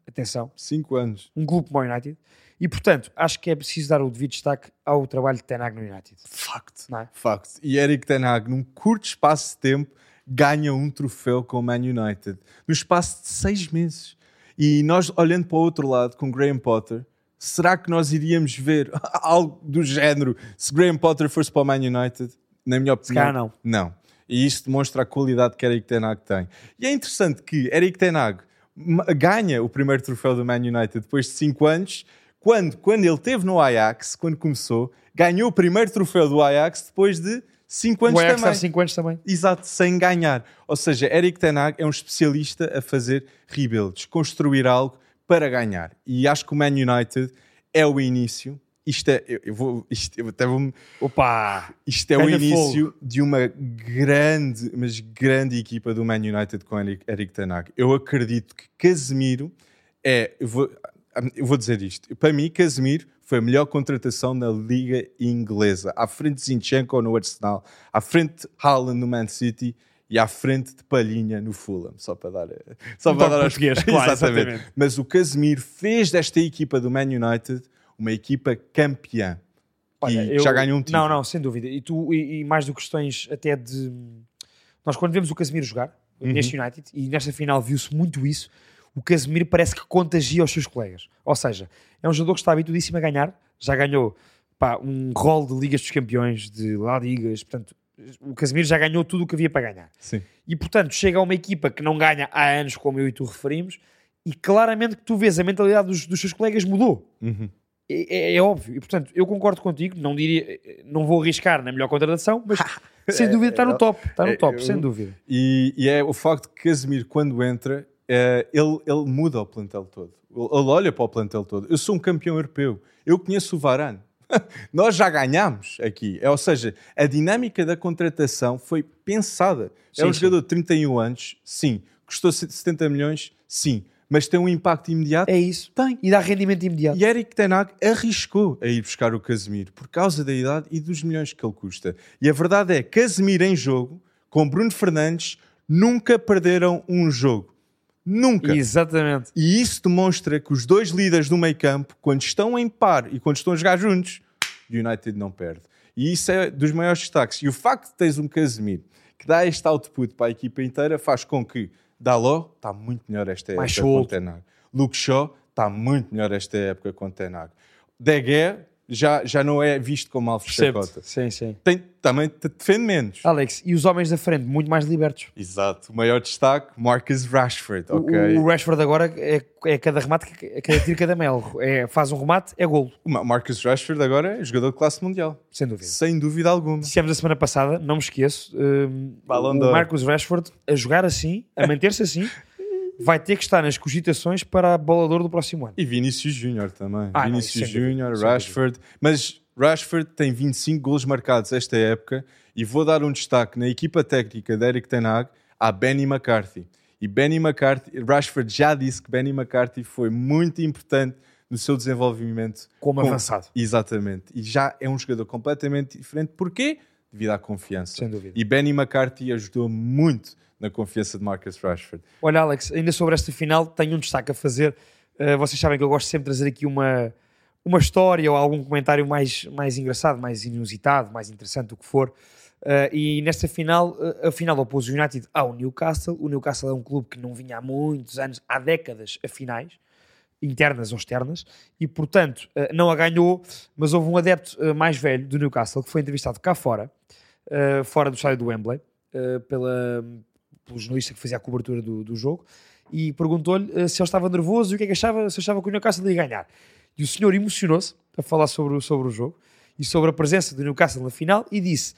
Atenção, 5 anos. um clube como o United. E, portanto, acho que é preciso dar o devido destaque ao trabalho de Tenag no United. Facto. Não é? Facto. E Eric Ten Hag, num curto espaço de tempo, ganha um troféu com o Man United. No espaço de seis meses. E nós, olhando para o outro lado, com Graham Potter, será que nós iríamos ver algo do género se Graham Potter fosse para o Man United? Na minha opinião, calhar não. Não. E isso demonstra a qualidade que Eric Ten Hag tem. E é interessante que Eric Ten Hag ma- ganha o primeiro troféu do Man United depois de 5 anos, quando, quando ele esteve no Ajax, quando começou, ganhou o primeiro troféu do Ajax depois de 5 anos o Ajax também. está 5 anos também. Exato, sem ganhar. Ou seja, Eric Ten Hag é um especialista a fazer rebuilds, construir algo para ganhar. E acho que o Man United é o início. Isto é, eu, eu vou, isto, eu até vou, Opa! isto é o início de uma grande, mas grande equipa do Man United com Eric, Eric Ten Hag. Eu acredito que Casemiro é, eu vou, eu vou dizer isto, para mim Casemiro foi a melhor contratação na Liga Inglesa, à frente de Zinchenko no Arsenal, à frente de Haaland no Man City e à frente de Palhinha no Fulham, só para dar, só Um para toque dar as- claro, exatamente. Mas o Casemiro fez desta equipa do Man United uma equipa campeã. Olha, e eu- já ganhou um título. Não, não, sem dúvida. E, tu, e, e mais do que questões até de. Nós, quando vemos o Casemiro jogar Uhum. neste United, e nesta final viu-se muito isso, o Casemiro parece que contagia os seus colegas. Ou seja, é um jogador que está habituadíssimo a ganhar, já ganhou pá, um rol de Ligas dos Campeões, de La Ligas, portanto, o Casemiro já ganhou tudo o que havia para ganhar. Sim. E portanto, chega a uma equipa que não ganha há anos, como eu e tu referimos, e claramente que tu vês a mentalidade dos, dos seus colegas mudou. Uhum. É, é- é óbvio. E portanto, eu concordo contigo. Não diria, não vou arriscar na melhor contratação, mas sem dúvida está no top. Está no é, top, sem dúvida. E, e é o facto que Casemiro, quando entra, eh, ele, ele muda o plantel todo. Ele olha para o plantel todo. Eu sou um campeão europeu. Eu conheço o Varane. Nós já ganhámos aqui. É, ou seja, a dinâmica da contratação foi pensada. é Sim, um sim. jogador de 31 anos, sim. Custou 70 milhões, sim. Mas tem um impacto imediato? É isso. Tem. E dá rendimento imediato. E Eric Ten Hag arriscou a ir buscar o Casemiro por causa da idade e dos milhões que ele custa. E a verdade é, Casemiro em jogo, com Bruno Fernandes, nunca perderam um jogo. Nunca. Exatamente. E isso demonstra que os dois líderes do meio campo, quando estão em par e quando estão a jogar juntos, o United não perde. E isso é dos maiores destaques. E o facto de teres um Casemiro que dá este output para a equipa inteira faz com que Daló está muito melhor esta Mais época com solto. Ten Hag. Luke Shaw está muito melhor esta época com Ten Hag. De Gea já, já não é visto como alvo de chacota. Sim, sim. Tem, também te defende menos. Alex, e os homens da frente, muito mais libertos. Exato. O maior destaque, Marcus Rashford. O- ok? O, Rashford agora é, é cada remate, é cada tiro, cada mel. É, faz um remate, é golo. O Ma- Marcus Rashford agora é jogador de classe mundial. Sem dúvida. Sem dúvida alguma. Dissemos a semana passada, não me esqueço, hum, Ballon o. Marcus Rashford a jogar assim, a manter-se assim, vai ter que estar nas cogitações para a bola de ouro do próximo ano. E Vinícius Júnior também. Ah, Vinícius Júnior, Rashford. Mas Rashford tem 25 gols marcados esta época e vou dar um destaque na equipa técnica de Eric Ten Hag a Benny McCarthy. E Benny McCarthy, Rashford já disse que Benny McCarthy foi muito importante no seu desenvolvimento como com, avançado. Exatamente. E já é um jogador completamente diferente. Porquê? Devido à confiança. Sem dúvida. E Benny McCarthy ajudou muito na confiança de Marcus Rashford. Olha, Alex, ainda sobre esta final, tenho um destaque a fazer. Uh, vocês sabem que eu gosto sempre de trazer aqui uma, uma história ou algum comentário mais, mais engraçado, mais inusitado, mais interessante, o que for. Uh, e nesta final, uh, a final opôs o United ao Newcastle. O Newcastle é um clube que não vinha há muitos anos, há décadas, a finais internas ou externas, e portanto uh, não a ganhou, mas houve um adepto mais velho do Newcastle que foi entrevistado cá fora, fora do estádio do Wembley, pela, pelo jornalista que fazia a cobertura do, do jogo, e perguntou-lhe se ele estava nervoso e o que é que achava, se achava que o Newcastle ia ganhar. E o senhor emocionou-se a falar sobre, sobre o jogo e sobre a presença do Newcastle na final e disse: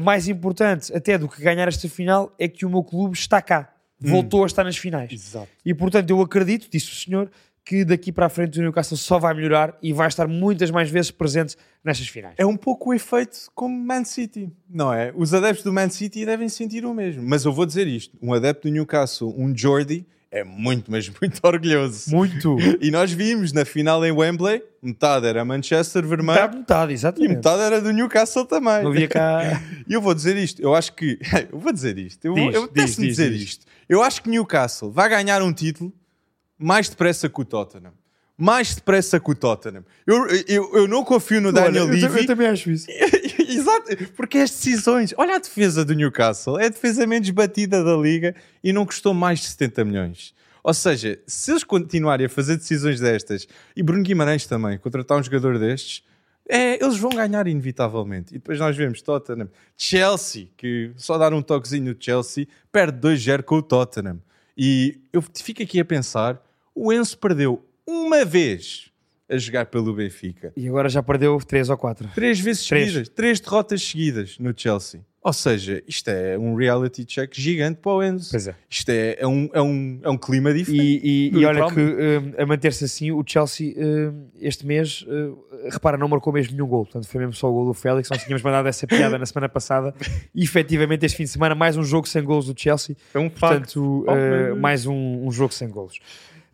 mais importante até do que ganhar esta final é que o meu clube está cá voltou hum. a estar nas finais. Exato. E portanto eu acredito, disse o senhor, que daqui para a frente o Newcastle só vai melhorar e vai estar muitas mais vezes presente nestas finais. É um pouco o efeito como Man City, não é? Os adeptos do Man City devem sentir o mesmo. Mas eu vou dizer isto: um adepto do Newcastle, um Jordi, é muito, mas muito orgulhoso. Muito. E nós vimos na final em Wembley, metade era Manchester vermelho. Metade, metade, exatamente. E metade era do Newcastle também. Não havia cá. E eu vou dizer isto, eu acho que. Eu vou dizer isto. Eu, diz, eu diz, diz, dizer diz. isto. Eu acho que Newcastle vai ganhar um título mais depressa que o Tottenham. Mais depressa que o Tottenham. Eu, eu, eu não confio no Daniel Levy. Eu, eu também acho isso. Exato, porque as decisões. Olha a defesa do Newcastle. É a defesa menos batida da liga e não custou mais de 70 milhões. Ou seja, se eles continuarem a fazer decisões destas e Bruno Guimarães também contratar um jogador destes, é, eles vão ganhar inevitavelmente. E depois nós vemos Tottenham, Chelsea, que só dar um toquezinho no Chelsea, perde 2-0 com o Tottenham. E eu fico aqui a pensar: o Enzo perdeu uma vez a jogar pelo Benfica. E agora já perdeu três ou quatro. Três vezes três. seguidas. Três derrotas seguidas no Chelsea. Ou seja, isto é um reality check gigante para o Enzo. Pois é. Isto é, é, um, é, um, é um clima diferente. E, e, e olha que um, a manter-se assim, o Chelsea um, este mês, uh, repara, não marcou mesmo nenhum gol. Portanto, foi mesmo só o gol do Félix. Nós tínhamos mandado essa piada na semana passada. E efetivamente, este fim de semana, mais um jogo sem gols do Chelsea. É um Portanto, uh, mais um, um, jogo sem gols.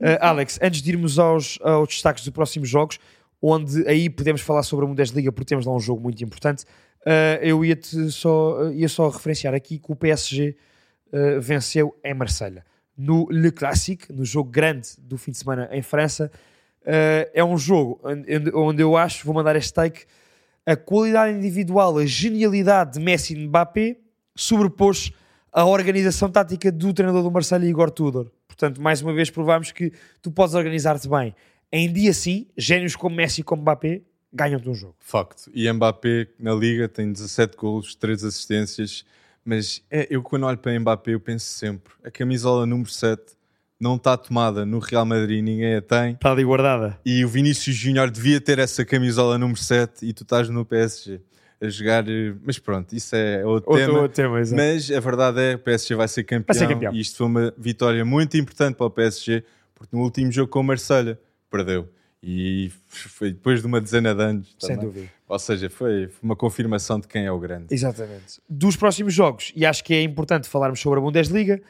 Uh, Alex, antes de irmos aos, aos destaques dos próximos jogos, onde aí podemos falar sobre a Bundesliga, porque temos lá um jogo muito importante. Uh, eu ia, só, ia só referenciar aqui que o PSG uh, eh, venceu em Marselha No Le Classique, no jogo grande do fim de semana em França. É um jogo onde, onde, eu acho, vou mandar este take, a qualidade individual, a genialidade de Messi e Mbappé sobrepôs a organização tática do treinador do Marselha Igor Tudor. Portanto, mais uma vez provamos que tu podes organizar-te bem. Em dia sim, génios como Messi e como Mbappé ganham-te um jogo. Facto. E Mbappé na Liga tem 17 golos, 3 assistências. Mas é, eu quando olho para Mbappé eu penso sempre, a camisola número 7 não está tomada no Real Madrid, ninguém a tem. Está ali guardada. E o Vinícius Júnior devia ter essa camisola número 7 e tu estás no PSG a jogar. Eh, mas pronto, isso é outro, outro tema. Outro tema mas a verdade é que o PSG vai ser campeão. Vai ser campeão. E isto foi uma vitória muito importante para o PSG, porque no último jogo com o Marselha perdeu. E foi depois de uma dezena de anos. Sem dúvida. Ou seja, foi uma confirmação de quem é o grande. Exatamente. Dos próximos jogos, e acho que é importante falarmos sobre a Bundesliga,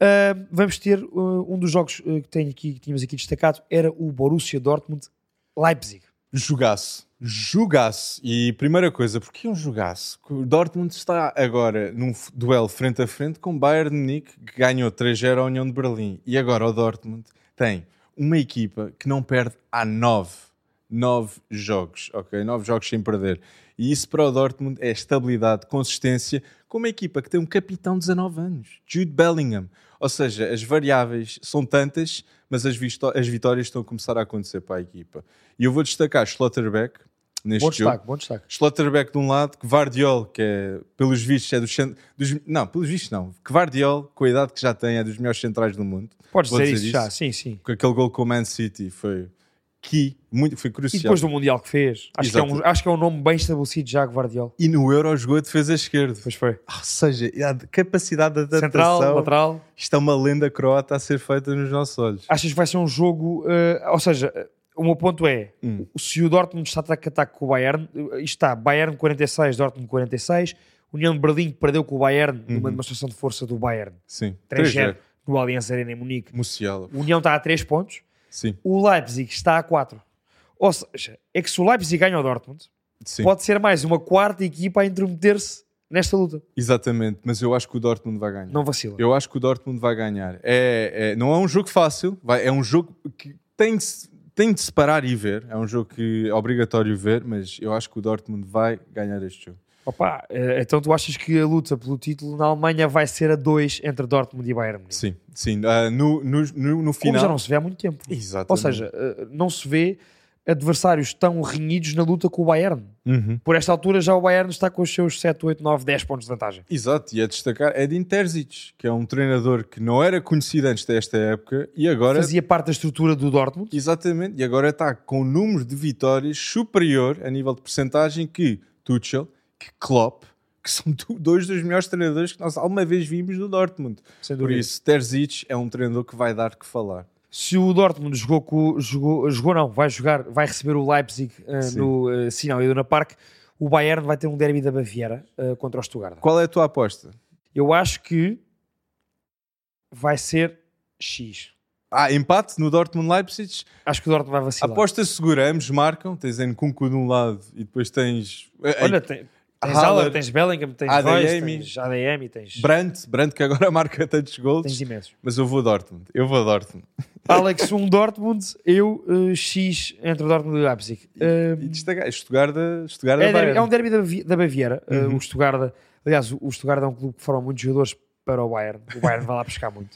uh, vamos ter uh, um dos jogos uh, que, tenho aqui, que tínhamos aqui destacado, era o Borussia Dortmund-Leipzig. Jogaço. Jogaço. E primeira coisa, porquê um jogaço? O Dortmund está agora num duelo frente a frente com o Bayern de Munique, que ganhou 3-0 à União de Berlim. E agora o Dortmund tem uma equipa que não perde há nove, nove jogos, ok? Nove jogos sem perder. E isso para o Dortmund é estabilidade, consistência, com uma equipa que tem um capitão de 19 anos, Jude Bellingham. Ou seja, as variáveis são tantas, mas as, as vitórias estão a começar a acontecer para a equipa. E eu vou destacar Schlotterbeck, neste bom jogo. Destaque, bom destaque. Schlotterbeck de um lado, que Vardiol, que é, pelos vistos, é dos, dos, Não, pelos vistos não. Que Vardiol, com a idade que já tem, é dos melhores centrais do mundo. Pode ser isso, já, sim, sim. Com aquele gol com o Man City foi key, muito, foi crucial. E depois do Mundial que fez. Acho, que é, um, acho que é um nome bem estabelecido já, Guardiola. E no Euro jogou a defesa esquerda. Pois foi. Ou seja, a capacidade de adaptação. Central, lateral. Isto é uma lenda croata a ser feita nos nossos olhos. Achas que vai ser um jogo... Uh, ou seja, o meu ponto é, Hum. se o Dortmund está ataque a ataque com o Bayern, isto está Bayern 46, Dortmund 46, União de Berlim perdeu com o Bayern Uhum. numa demonstração de força do Bayern Sim. 3-0 no Allianz Arena em Munique. Musiala. O União está a 3 pontos, Sim. o Leipzig está a 4. Ou seja, é que se o Leipzig ganha o Dortmund, Sim. pode ser mais uma quarta equipa a intrometer-se nesta luta. Exatamente. Mas eu acho que o Dortmund vai ganhar. Não vacila. Eu acho que o Dortmund vai ganhar. É, é- não é um jogo fácil, vai- é um jogo que tem tem de se parar e ver. É um jogo que é obrigatório ver, mas eu acho que o Dortmund vai ganhar este jogo. Opa, eh, então tu achas que a luta pelo título na Alemanha vai ser a 2 entre Dortmund e Bayern? Sim, sim. Ah, no, no, no, no Como final. já não se vê há muito tempo. Exatamente. Ou seja, eh, não se vê adversários tão renhidos na luta com o Bayern. Uhum. Por esta altura já o Bayern está com os seus 7, 8, 9, 10 pontos de vantagem. Exato, e a destacar Edin Terzic, que é um treinador que não era conhecido antes desta época e agora. Fazia parte da estrutura do Dortmund. Exatamente, e agora está com um número de vitórias superior a nível de percentagem que Tuchel, que Klopp, que são do- dois dos melhores treinadores que nós alguma vez vimos do Dortmund. Por isso, Terzic é um treinador que vai dar que falar. Se o Dortmund jogou, com, jogou, jogou não, vai jogar, vai receber o Leipzig Sim. no uh, Sinal Iduna Park, o Bayern vai ter um derby da Baviera eh, contra o Stuttgart. Qual é a tua aposta? Eu acho que vai ser X. Ah, empate no Dortmund-Leipzig. Acho que o Dortmund vai vacilar. Aposta segura, ambos marcam. Tens Nkunku de um lado e depois tens... Olha, tem, tens tens Bellingham, tens ADM, tens ADM, tens, Brandt, Brandt que agora marca tantos gols. tens imensos. Mas eu vou Dortmund. Eu vou Dortmund. Alex, um Dortmund, eu uh, X entre o Dortmund e o Leipzig. Uh, E destacar, Stuttgart, Stuttgart é, derby- Bayern. é um derby da, da Baviera. Uh, Uhum. o Stuttgart, aliás, o, Stuttgart é um clube que forma muitos jogadores para o Bayern. O Bayern vai lá buscar muito.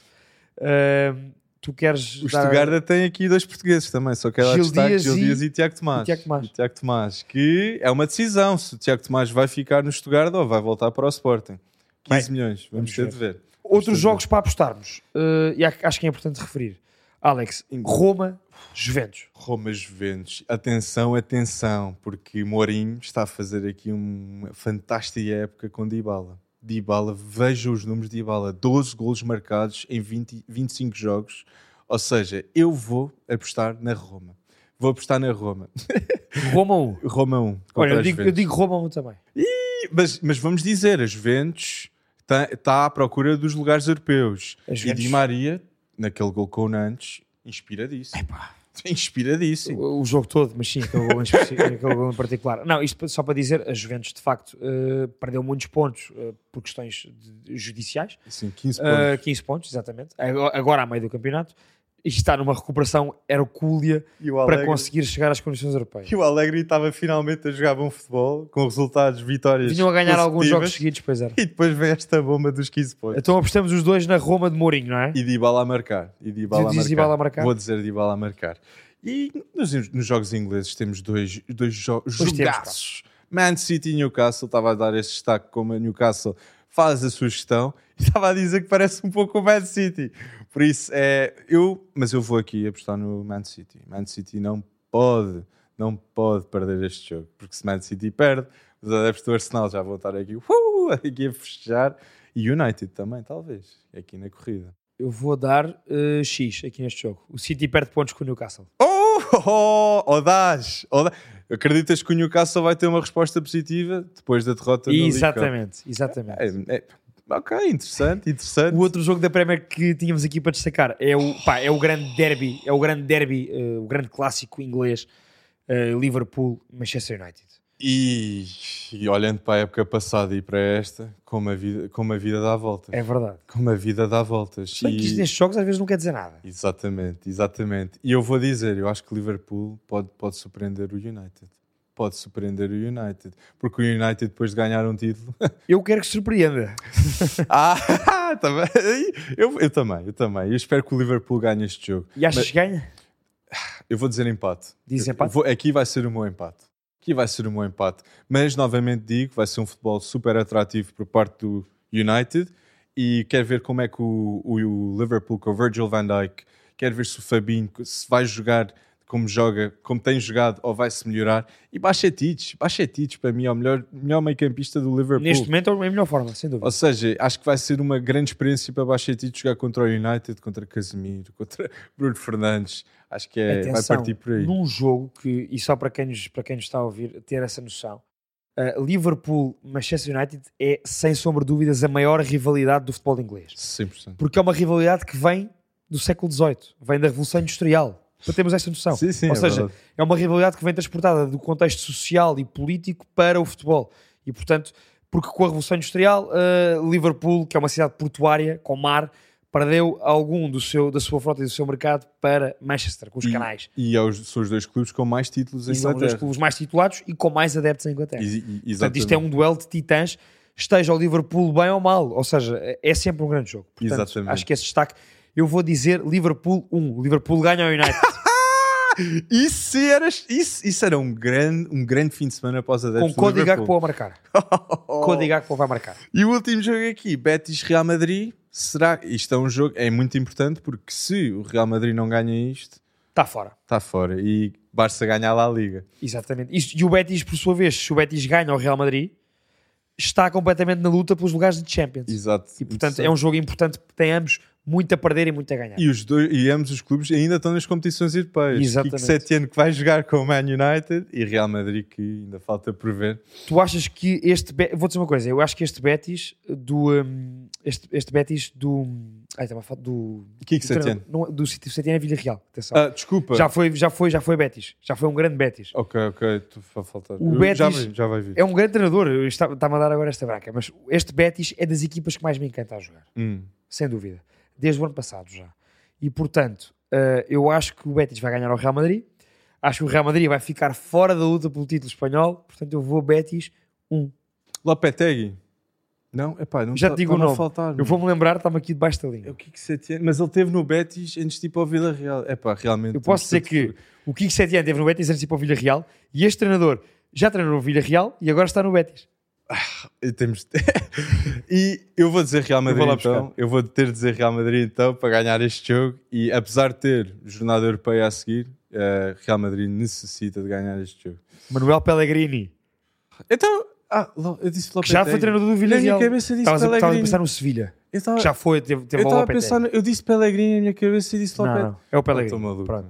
Uh, tu queres O dar- Stuttgart tem aqui dois portugueses também, só que ela Gil destaque Dias Gil e- Dias e Tiago Tomás. e Tiago Tomás. E Tiago Tomás, que é uma decisão se o Tiago Tomás vai ficar no Stuttgart ou vai voltar para o Sporting. 15 milhões, vamos, vamos ter de ver. Outros jogos para apostarmos. Uh, e acho que é importante referir. Alex, Roma, Juventus. ver. Roma Juventus, atenção, atenção, porque Mourinho está a fazer aqui uma fantástica época com Dybala. Dybala, veja os números de Dybala, 12 golos marcados em 20, 25 jogos. Ou seja, eu vou apostar na Roma. Vou apostar na Roma. Roma 1. Roma 1. contra Olha, eu digo, eu digo Roma 1 também. Mas, mas vamos dizer, a Juventus está à procura dos lugares europeus. E Di Maria, naquele gol com o Nantes, inspiradíssimo. Inspiradíssimo. O, o jogo todo, mas sim, aquele gol, em gol em particular. Não, isto só para dizer, a Juventus de facto eh, perdeu muitos pontos eh, por questões de- judiciais. Assim, 15 pontos. Uh, 15 pontos, exatamente. Agora, agora a meio do campeonato. E está numa recuperação hercúlea e, o para Alegre, conseguir chegar às condições europeias. e o Alegre estava finalmente a jogar bom futebol, com resultados, vitórias. Vinham a ganhar alguns jogos seguidos, pois era. E depois vem esta bomba dos 15 pontos. Então apostamos os dois na Roma de Mourinho, não é? E Dybala a marcar. E Dybala a marcar. Dybala a marcar? Vou dizer Dybala a marcar. E nos, nos jogos ingleses temos dois, dois jo Pois temos, jogaços. Man City e Newcastle. Estava a dar esse destaque como a Newcastle faz a sua gestão. E estava a dizer que parece um pouco o Man City. Por isso, é, eu, mas eu vou aqui apostar no Man City. Man City não pode, não pode perder este jogo. Porque se Man City perde, os adeptos do Arsenal já vão estar aqui, uh, aqui a festejar. E United também, talvez, aqui na corrida. Eu vou dar uh, X aqui neste jogo. O City perde pontos com o Newcastle. Oh, oh, oh, dás, oh, dás. Acreditas que o Newcastle vai ter uma resposta positiva depois da derrota no League Cup? Exatamente, exatamente. É, é, ok, interessante, interessante. O outro jogo da Premier que tínhamos aqui para destacar é o, pá, é o grande derby, é o grande derby, eh, o grande clássico inglês, eh, Liverpool-Manchester United. E, e olhando para a época passada e para esta, como a vida, como a vida dá voltas. É verdade. Como a vida dá voltas. Que E- isto nestes jogos às vezes não quer dizer nada. Exatamente, exatamente. E eu vou dizer, eu acho que Liverpool pode, pode surpreender o United. Pode surpreender o United. Porque o United, depois de ganhar um título, Eu quero que surpreenda. Ah, também. Eu, eu também, eu também. Eu espero que o Liverpool ganhe este jogo. E achas Mas que ganha? eu vou dizer empate. Diz empate? vou- aqui vai ser o meu empate. Aqui vai ser o meu empate. Mas, novamente digo, vai ser um futebol super atrativo por parte do United e quero ver como é que o, o- o Liverpool com o Virgil van Dijk, quero ver se o Fabinho se vai jogar como joga, como tem jogado, ou vai-se melhorar. E Bachetic, Bachetic para mim é o melhor, melhor meio-campista do Liverpool. Neste momento é a melhor forma, sem dúvida. Ou seja, acho que vai ser uma grande experiência para Bachetic jogar contra o United, contra Casemiro, contra Bruno Fernandes. Acho que é, vai Atenção, partir por aí. Num jogo que, e só para quem nos, para quem nos está a ouvir ter essa noção, uh, Liverpool-Manchester United é, sem sombra de dúvidas, a maior rivalidade do futebol inglês. 100%. Porque é uma rivalidade que vem do século XVIII, vem da Revolução Industrial. Para termos esta noção. Sim, sim, Ou é seja, verdade. é uma rivalidade que vem transportada do contexto social e político para o futebol. E, portanto, porque com a Revolução Industrial, uh, Liverpool, que é uma cidade portuária, com mar, perdeu algum do seu, da sua frota e do seu mercado para Manchester, com os E- canais. E aos, são os dois clubes com mais títulos em E são os dois Inglaterra. clubes mais titulados e com mais adeptos em Inglaterra. E- e- Portanto, isto é um duelo de titãs, esteja o Liverpool bem ou mal. Ou seja, é sempre um grande jogo. Portanto, Exatamente. acho que esse destaque, eu vou dizer Liverpool 1. Liverpool ganha ao United. Isso era, isso, isso era um, grande, um grande fim de semana após a com Cody Gakpo a marcar. Cody Gakpo vai marcar. E o último jogo aqui, Betis Real Madrid. Será isto é um jogo é muito importante porque se o Real Madrid não ganha isto, Está fora. está fora e Barça ganhar lá a liga. Exatamente. Isto- e o Betis, por sua vez, se o Betis ganha ao Real Madrid, está completamente na luta pelos lugares de Champions. Exato. E portanto é um jogo importante porque tem ambos muito a perder e muito a ganhar. E, os dois, e ambos os clubes ainda estão nas competições europeias. Exatamente. Kiko Setien que vai jogar com o Man United e Real Madrid que ainda falta por ver. Tu achas que este. Vou dizer uma coisa, eu acho que este Betis do. hum, este, este Betis do. Ai, estava a falar do. Kiko Setien. não, do City Setien é Vila Real. Atenção. Ah, desculpa. já, foi, já, foi, já foi Betis. Já foi um grande Betis. Ok, ok, tu vai faltar. O Eu- Betis- já, já vai vir. É um grande treinador. eu está- Está-me a dar agora esta branca. Mas este Betis é das equipas que mais me encanta a jogar. Hum. sem dúvida, desde o ano passado já. E portanto, eh, eu acho que o Betis vai ganhar ao Real Madrid, acho que o Real Madrid vai ficar fora da luta pelo título espanhol, portanto eu vou Betis 1. Lopetegui. Não, epá, não Já tá- te digo o tá-me a nome. faltar. Eu vou-me lembrar, está-me aqui debaixo da É linha. o Kiko Setien, mas ele teve no Betis antes de ir para o Vila Real. Epá, realmente. Eu posso dizer que o Kiko Setien teve no Betis antes de ir para o Villarreal e este treinador já treinou no Villarreal e agora está no Betis. E Temos... e eu vou dizer Real Madrid vou lá então. Eu vou ter de dizer Real Madrid então para ganhar este jogo. E apesar de ter jornada europeia a seguir, eh, Real Madrid necessita de ganhar este jogo. Manuel Pellegrini, Então, ah, eu disse que já foi Lopetegui. treinador do Na minha Villarreal. cabeça eu disse Estavas a, estavas a Pellegrini. pensar no Sevilha, Eu estava que já foi, teve, teve eu o estava Lopetegui. pensar, no- eu disse Pellegrini na minha cabeça e disse Lopetegui. não, é o Pellegrini. Pronto.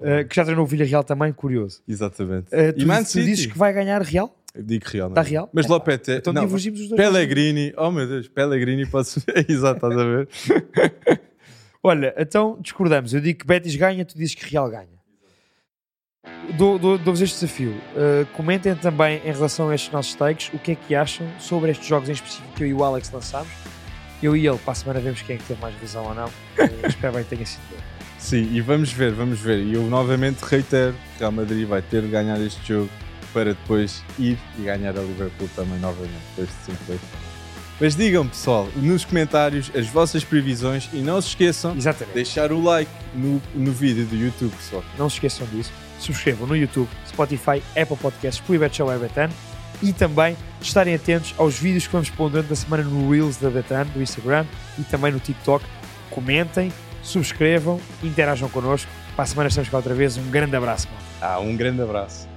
Eh, que já treinou o Villarreal também, curioso. Exatamente. E tu, Man tu City. dizes que vai ganhar Real? Eu digo Real. Está Madrid. Real? Mas Epá, Lopetegui. Então não, divergimos os dois. Pellegrini. Oh meu Deus, Pellegrini ser. Exato, estás a ver? Olha, então discordamos. Eu digo que Betis ganha, tu dizes que Real ganha. Dou- dou- Dou-vos este desafio. Uh, comentem também em relação a estes nossos takes o que é que acham sobre estes jogos em específico que eu e o Alex lançámos. Eu e ele, para a semana, vemos quem é que teve mais visão ou não. Uh, espero bem que tenha sido bem. Sim, e vamos ver, vamos ver. E eu novamente reitero: Real Madrid vai ter de ganhar este jogo para depois ir e ganhar a Liverpool também novamente. Depois de 5 Mas digam, pessoal, nos comentários as vossas previsões e não se esqueçam de deixar o like no, no vídeo do YouTube, pessoal. Não se esqueçam disso. Subscrevam no YouTube, Spotify, Apple Podcasts, Private Show Betan e também estarem atentos aos vídeos que vamos pôr durante a semana no Reels da Betan, do Instagram e também no TikTok. Comentem, subscrevam, interajam connosco. Para a semana estamos cá outra vez. Um grande abraço, mano. Ah, um grande abraço.